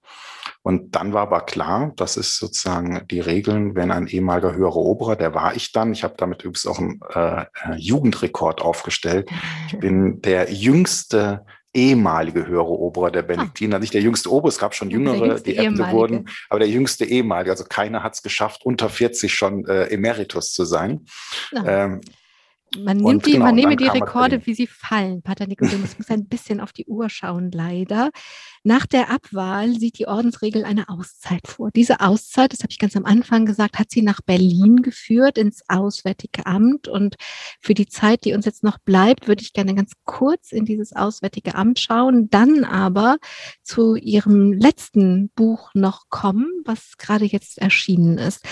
und dann war aber klar, das ist sozusagen die Regeln, wenn ein ehemaliger höherer Oberer, der war ich dann, ich habe damit übrigens auch einen äh, äh Jugendrekord aufgestellt. Ich bin der jüngste ehemalige höhere Oberer der Benediktiner, ah. nicht der jüngste Ober, es gab schon jüngere, die Äbte wurden, aber der jüngste ehemalige, also keiner hat es geschafft, unter 40 schon äh, Emeritus zu sein. Ähm,
Man, nimmt die, genau, man nehme die Rekorde, wie sie fallen. Pater Nikodemus muss ein bisschen auf die Uhr schauen, leider. Nach der Abwahl sieht die Ordensregel eine Auszeit vor. Diese Auszeit, das habe ich ganz am Anfang gesagt, hat sie nach Berlin geführt, ins Auswärtige Amt. Und für die Zeit, die uns jetzt noch bleibt, würde ich gerne ganz kurz in dieses Auswärtige Amt schauen, dann aber zu ihrem letzten Buch noch kommen, was gerade jetzt erschienen ist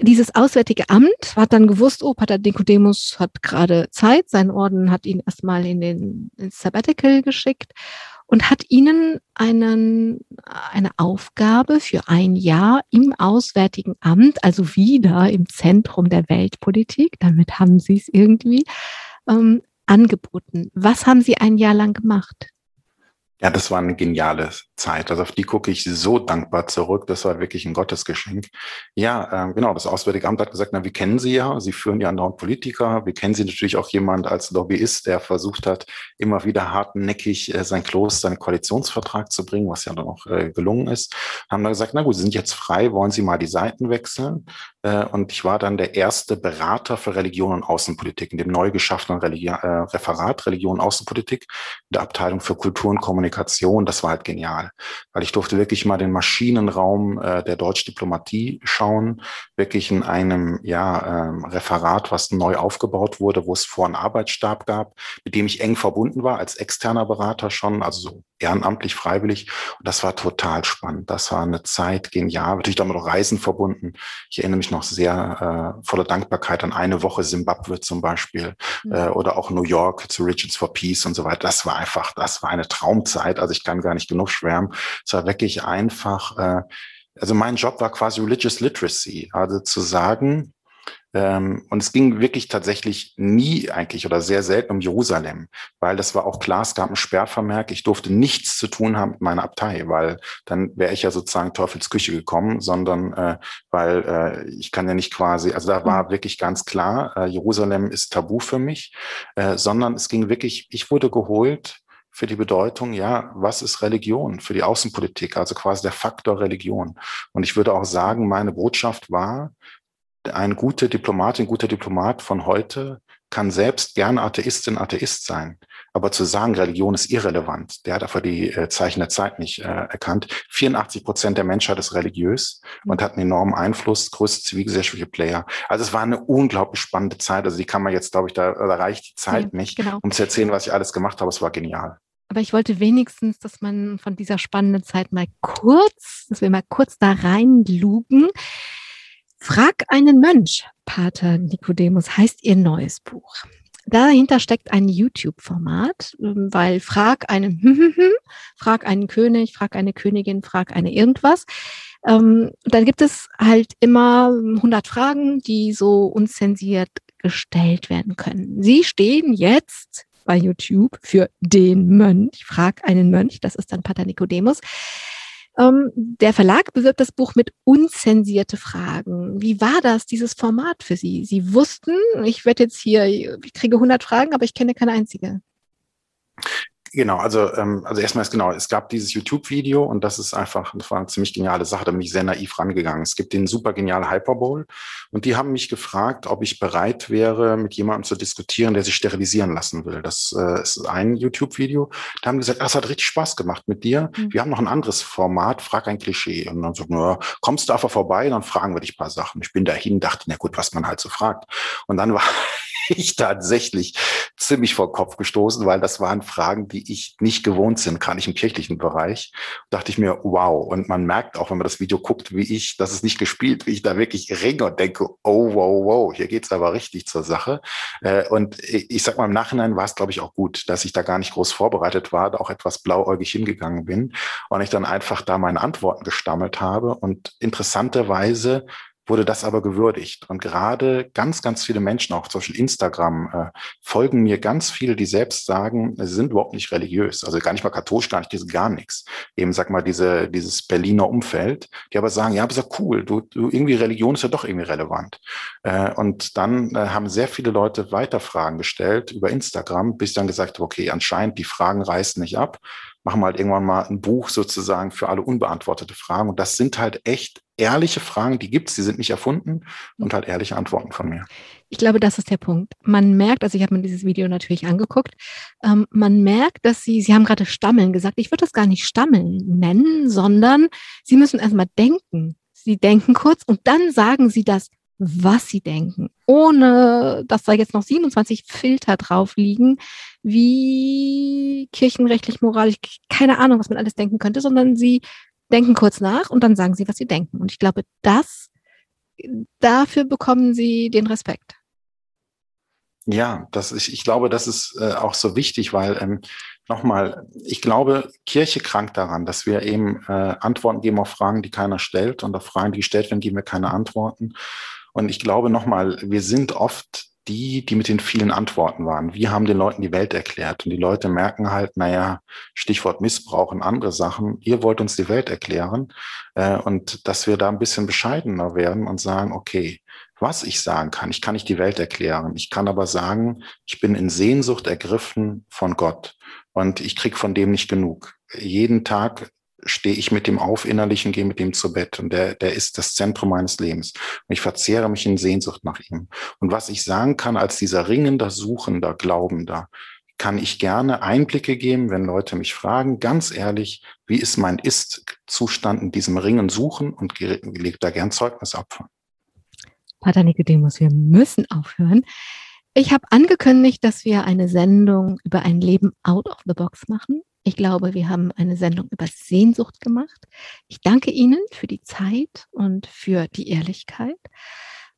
dieses Auswärtige Amt hat dann gewusst, oh, Pater Nikodemus hat gerade Zeit, sein Orden hat ihn erstmal in den ins Sabbatical geschickt und hat ihnen einen, eine Aufgabe für ein Jahr im Auswärtigen Amt, also wieder im Zentrum der Weltpolitik, damit haben sie es irgendwie, ähm, angeboten. Was haben sie ein Jahr lang gemacht?
Ja, das war eine geniale Zeit. Also auf die gucke ich so dankbar zurück. Das war wirklich ein Gottesgeschenk. Ja, ähm, genau. Das Auswärtige Amt hat gesagt, na, wir kennen Sie ja. Sie führen ja andauernd Politiker. Wir kennen Sie natürlich auch jemand als Lobbyist, der versucht hat, immer wieder hartnäckig äh, sein Kloster, seinen Koalitionsvertrag zu bringen, was ja dann auch äh, gelungen ist. Haben dann gesagt, na gut, Sie sind jetzt frei. Wollen Sie mal die Seiten wechseln? Äh, und ich war dann der erste Berater für Religion und Außenpolitik in dem neu geschaffenen Religi äh, Referat Religion und Außenpolitik in der Abteilung für Kultur und Kommunikation. Das war halt genial, weil ich durfte wirklich mal den Maschinenraum äh, der deutschen Diplomatie schauen, wirklich in einem ja, ähm, Referat, was neu aufgebaut wurde, wo es vor einen Arbeitsstab gab, mit dem ich eng verbunden war als externer Berater schon, also so ehrenamtlich, freiwillig. Und das war total spannend. Das war eine Zeit genial. Natürlich damit auch Reisen verbunden. Ich erinnere mich noch sehr äh, voller Dankbarkeit an eine Woche Simbabwe zum Beispiel mhm. äh, oder auch New York zu Richards for Peace und so weiter. Das war einfach, das war eine Traumzeit. Also ich kann gar nicht genug schwärmen. Es war wirklich einfach, äh, also mein Job war quasi Religious Literacy, also zu sagen, und es ging wirklich tatsächlich nie eigentlich oder sehr selten um Jerusalem, weil das war auch klar, es gab einen Sperrvermerk, ich durfte nichts zu tun haben mit meiner Abtei, weil dann wäre ich ja sozusagen Teufels Küche gekommen, sondern äh, weil äh, ich kann ja nicht quasi, also da war mhm. wirklich ganz klar, äh, Jerusalem ist tabu für mich, äh, sondern es ging wirklich, ich wurde geholt für die Bedeutung, ja, was ist Religion für die Außenpolitik, also quasi der Faktor Religion. Und ich würde auch sagen, meine Botschaft war, ein guter Diplomat, ein guter Diplomat von heute kann selbst gerne Atheistin, Atheist sein. Aber zu sagen, Religion ist irrelevant, der hat einfach die äh, Zeichen der Zeit nicht äh, erkannt. 84 Prozent der Menschheit ist religiös und hat einen enormen Einfluss, größte zivilgesellschaftliche Player. Also es war eine unglaublich spannende Zeit. Also die kann man jetzt, glaube ich, da, da reicht die Zeit ja, nicht, genau. um zu erzählen, was ich alles gemacht habe. Es war genial.
Aber ich wollte wenigstens, dass man von dieser spannenden Zeit mal kurz, dass wir mal kurz da reinlugen. Frag einen Mönch, Pater Nikodemus, heißt ihr neues Buch. Dahinter steckt ein YouTube-Format, ähm, weil frag einen, frag einen König, frag eine Königin, frag eine irgendwas. Ähm, dann gibt es halt immer 100 Fragen, die so unzensiert gestellt werden können. Sie stehen jetzt bei YouTube für den Mönch, frag einen Mönch, das ist dann Pater Nikodemus. Ähm, der Verlag bewirbt das Buch mit unzensierte Fragen. Wie war das, dieses Format für Sie? Sie wussten, ich werde jetzt hier, ich kriege 100 Fragen, aber ich kenne keine einzige.
Genau, also, ähm, also erstmal ist genau, es gab dieses YouTube-Video und das ist einfach, das war eine ziemlich geniale Sache, da bin ich sehr naiv rangegangen. Es gibt den super genialen Hyperbowl und die haben mich gefragt, ob ich bereit wäre, mit jemandem zu diskutieren, der sich sterilisieren lassen will. Das äh, ist ein YouTube-Video. Da haben die gesagt, das hat richtig Spaß gemacht mit dir. Mhm. Wir haben noch ein anderes Format, frag ein Klischee. Und dann so, na, kommst du einfach vorbei, dann fragen wir dich ein paar Sachen. Ich bin dahin, dachte, na gut, was man halt so fragt. Und dann war ich tatsächlich ziemlich vor Kopf gestoßen, weil das waren Fragen, die ich nicht gewohnt sind, gerade nicht im kirchlichen Bereich. Da dachte ich mir, wow. Und man merkt auch, wenn man das Video guckt, wie ich, das ist nicht gespielt, wie ich da wirklich ringe und denke, oh, wow, wow, hier geht's aber richtig zur Sache. Äh, und ich sag mal, im Nachhinein war es, glaube ich, auch gut, dass ich da gar nicht groß vorbereitet war, da auch etwas blauäugig hingegangen bin und ich dann einfach da meine Antworten gestammelt habe. Und interessanterweise wurde das aber gewürdigt. Und gerade ganz, ganz viele Menschen, auch zum Beispiel Instagram, äh, folgen mir ganz viele, die selbst sagen, sie sind überhaupt nicht religiös, also gar nicht mal katholisch, gar nicht, gar nichts. Eben, sag mal, diese, dieses Berliner Umfeld, die aber sagen, ja, aber ist ja cool, du, du, irgendwie Religion ist ja doch irgendwie relevant. Äh, und dann äh, haben sehr viele Leute weiter Fragen gestellt über Instagram, bis dann gesagt okay, anscheinend die Fragen reißen nicht ab machen wir halt irgendwann mal ein Buch sozusagen für alle unbeantwortete Fragen. Und das sind halt echt ehrliche Fragen, die gibt's, die sind nicht erfunden und halt ehrliche Antworten von mir.
Ich glaube, das ist der Punkt. Man merkt, also ich habe mir dieses Video natürlich angeguckt, ähm, man merkt, dass Sie, Sie haben gerade Stammeln gesagt. Ich würde das gar nicht Stammeln nennen, sondern Sie müssen erstmal denken. Sie denken kurz und dann sagen Sie das, was Sie denken, ohne dass da jetzt noch 27 Filter drauf liegen, wie kirchenrechtlich, moralisch, keine Ahnung, was man alles denken könnte, sondern Sie denken kurz nach und dann sagen Sie, was Sie denken. Und ich glaube, das, dafür bekommen Sie den Respekt.
Ja, das ist, ich glaube, das ist äh, auch so wichtig, weil ähm, nochmal, ich glaube, Kirche krankt daran, dass wir eben äh, Antworten geben auf Fragen, die keiner stellt und auf Fragen, die gestellt werden, geben wir keine Antworten. Und ich glaube nochmal, wir sind oft die, die mit den vielen Antworten waren. Wir haben den Leuten die Welt erklärt und die Leute merken halt, naja, Stichwort Missbrauch und andere Sachen, ihr wollt uns die Welt erklären äh, und dass wir da ein bisschen bescheidener werden und sagen, okay, was ich sagen kann. Ich kann nicht die Welt erklären. Ich kann aber sagen, ich bin in Sehnsucht ergriffen von Gott und ich krieg von dem nicht genug. Jeden Tag stehe ich mit dem auf innerlich und gehe mit dem zu Bett. Und der, der ist das Zentrum meines Lebens. Und ich verzehre mich in Sehnsucht nach ihm. Und was ich sagen kann als dieser ringender, suchender, glaubender, kann ich gerne Einblicke geben, wenn Leute mich fragen, ganz ehrlich, wie ist mein Ist-Zustand in diesem Ringen suchen und legt da gern Zeugnis ab.
Pater Nicodemus, wir müssen aufhören. Ich habe angekündigt, dass wir eine Sendung über ein Leben out of the box machen. Ich glaube, wir haben eine Sendung über Sehnsucht gemacht. Ich danke Ihnen für die Zeit und für die Ehrlichkeit.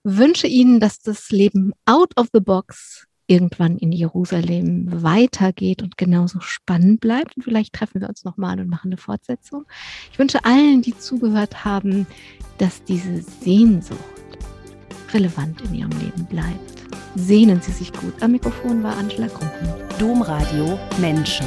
Wünsche Ihnen, dass das Leben out of the box irgendwann in Jerusalem weitergeht und genauso spannend bleibt. Und vielleicht treffen wir uns nochmal und machen eine Fortsetzung. Ich wünsche allen, die zugehört haben, dass diese Sehnsucht relevant in ihrem Leben bleibt. Sehnen Sie sich gut. Am Mikrofon war Angela Krumpen.
Domradio Menschen.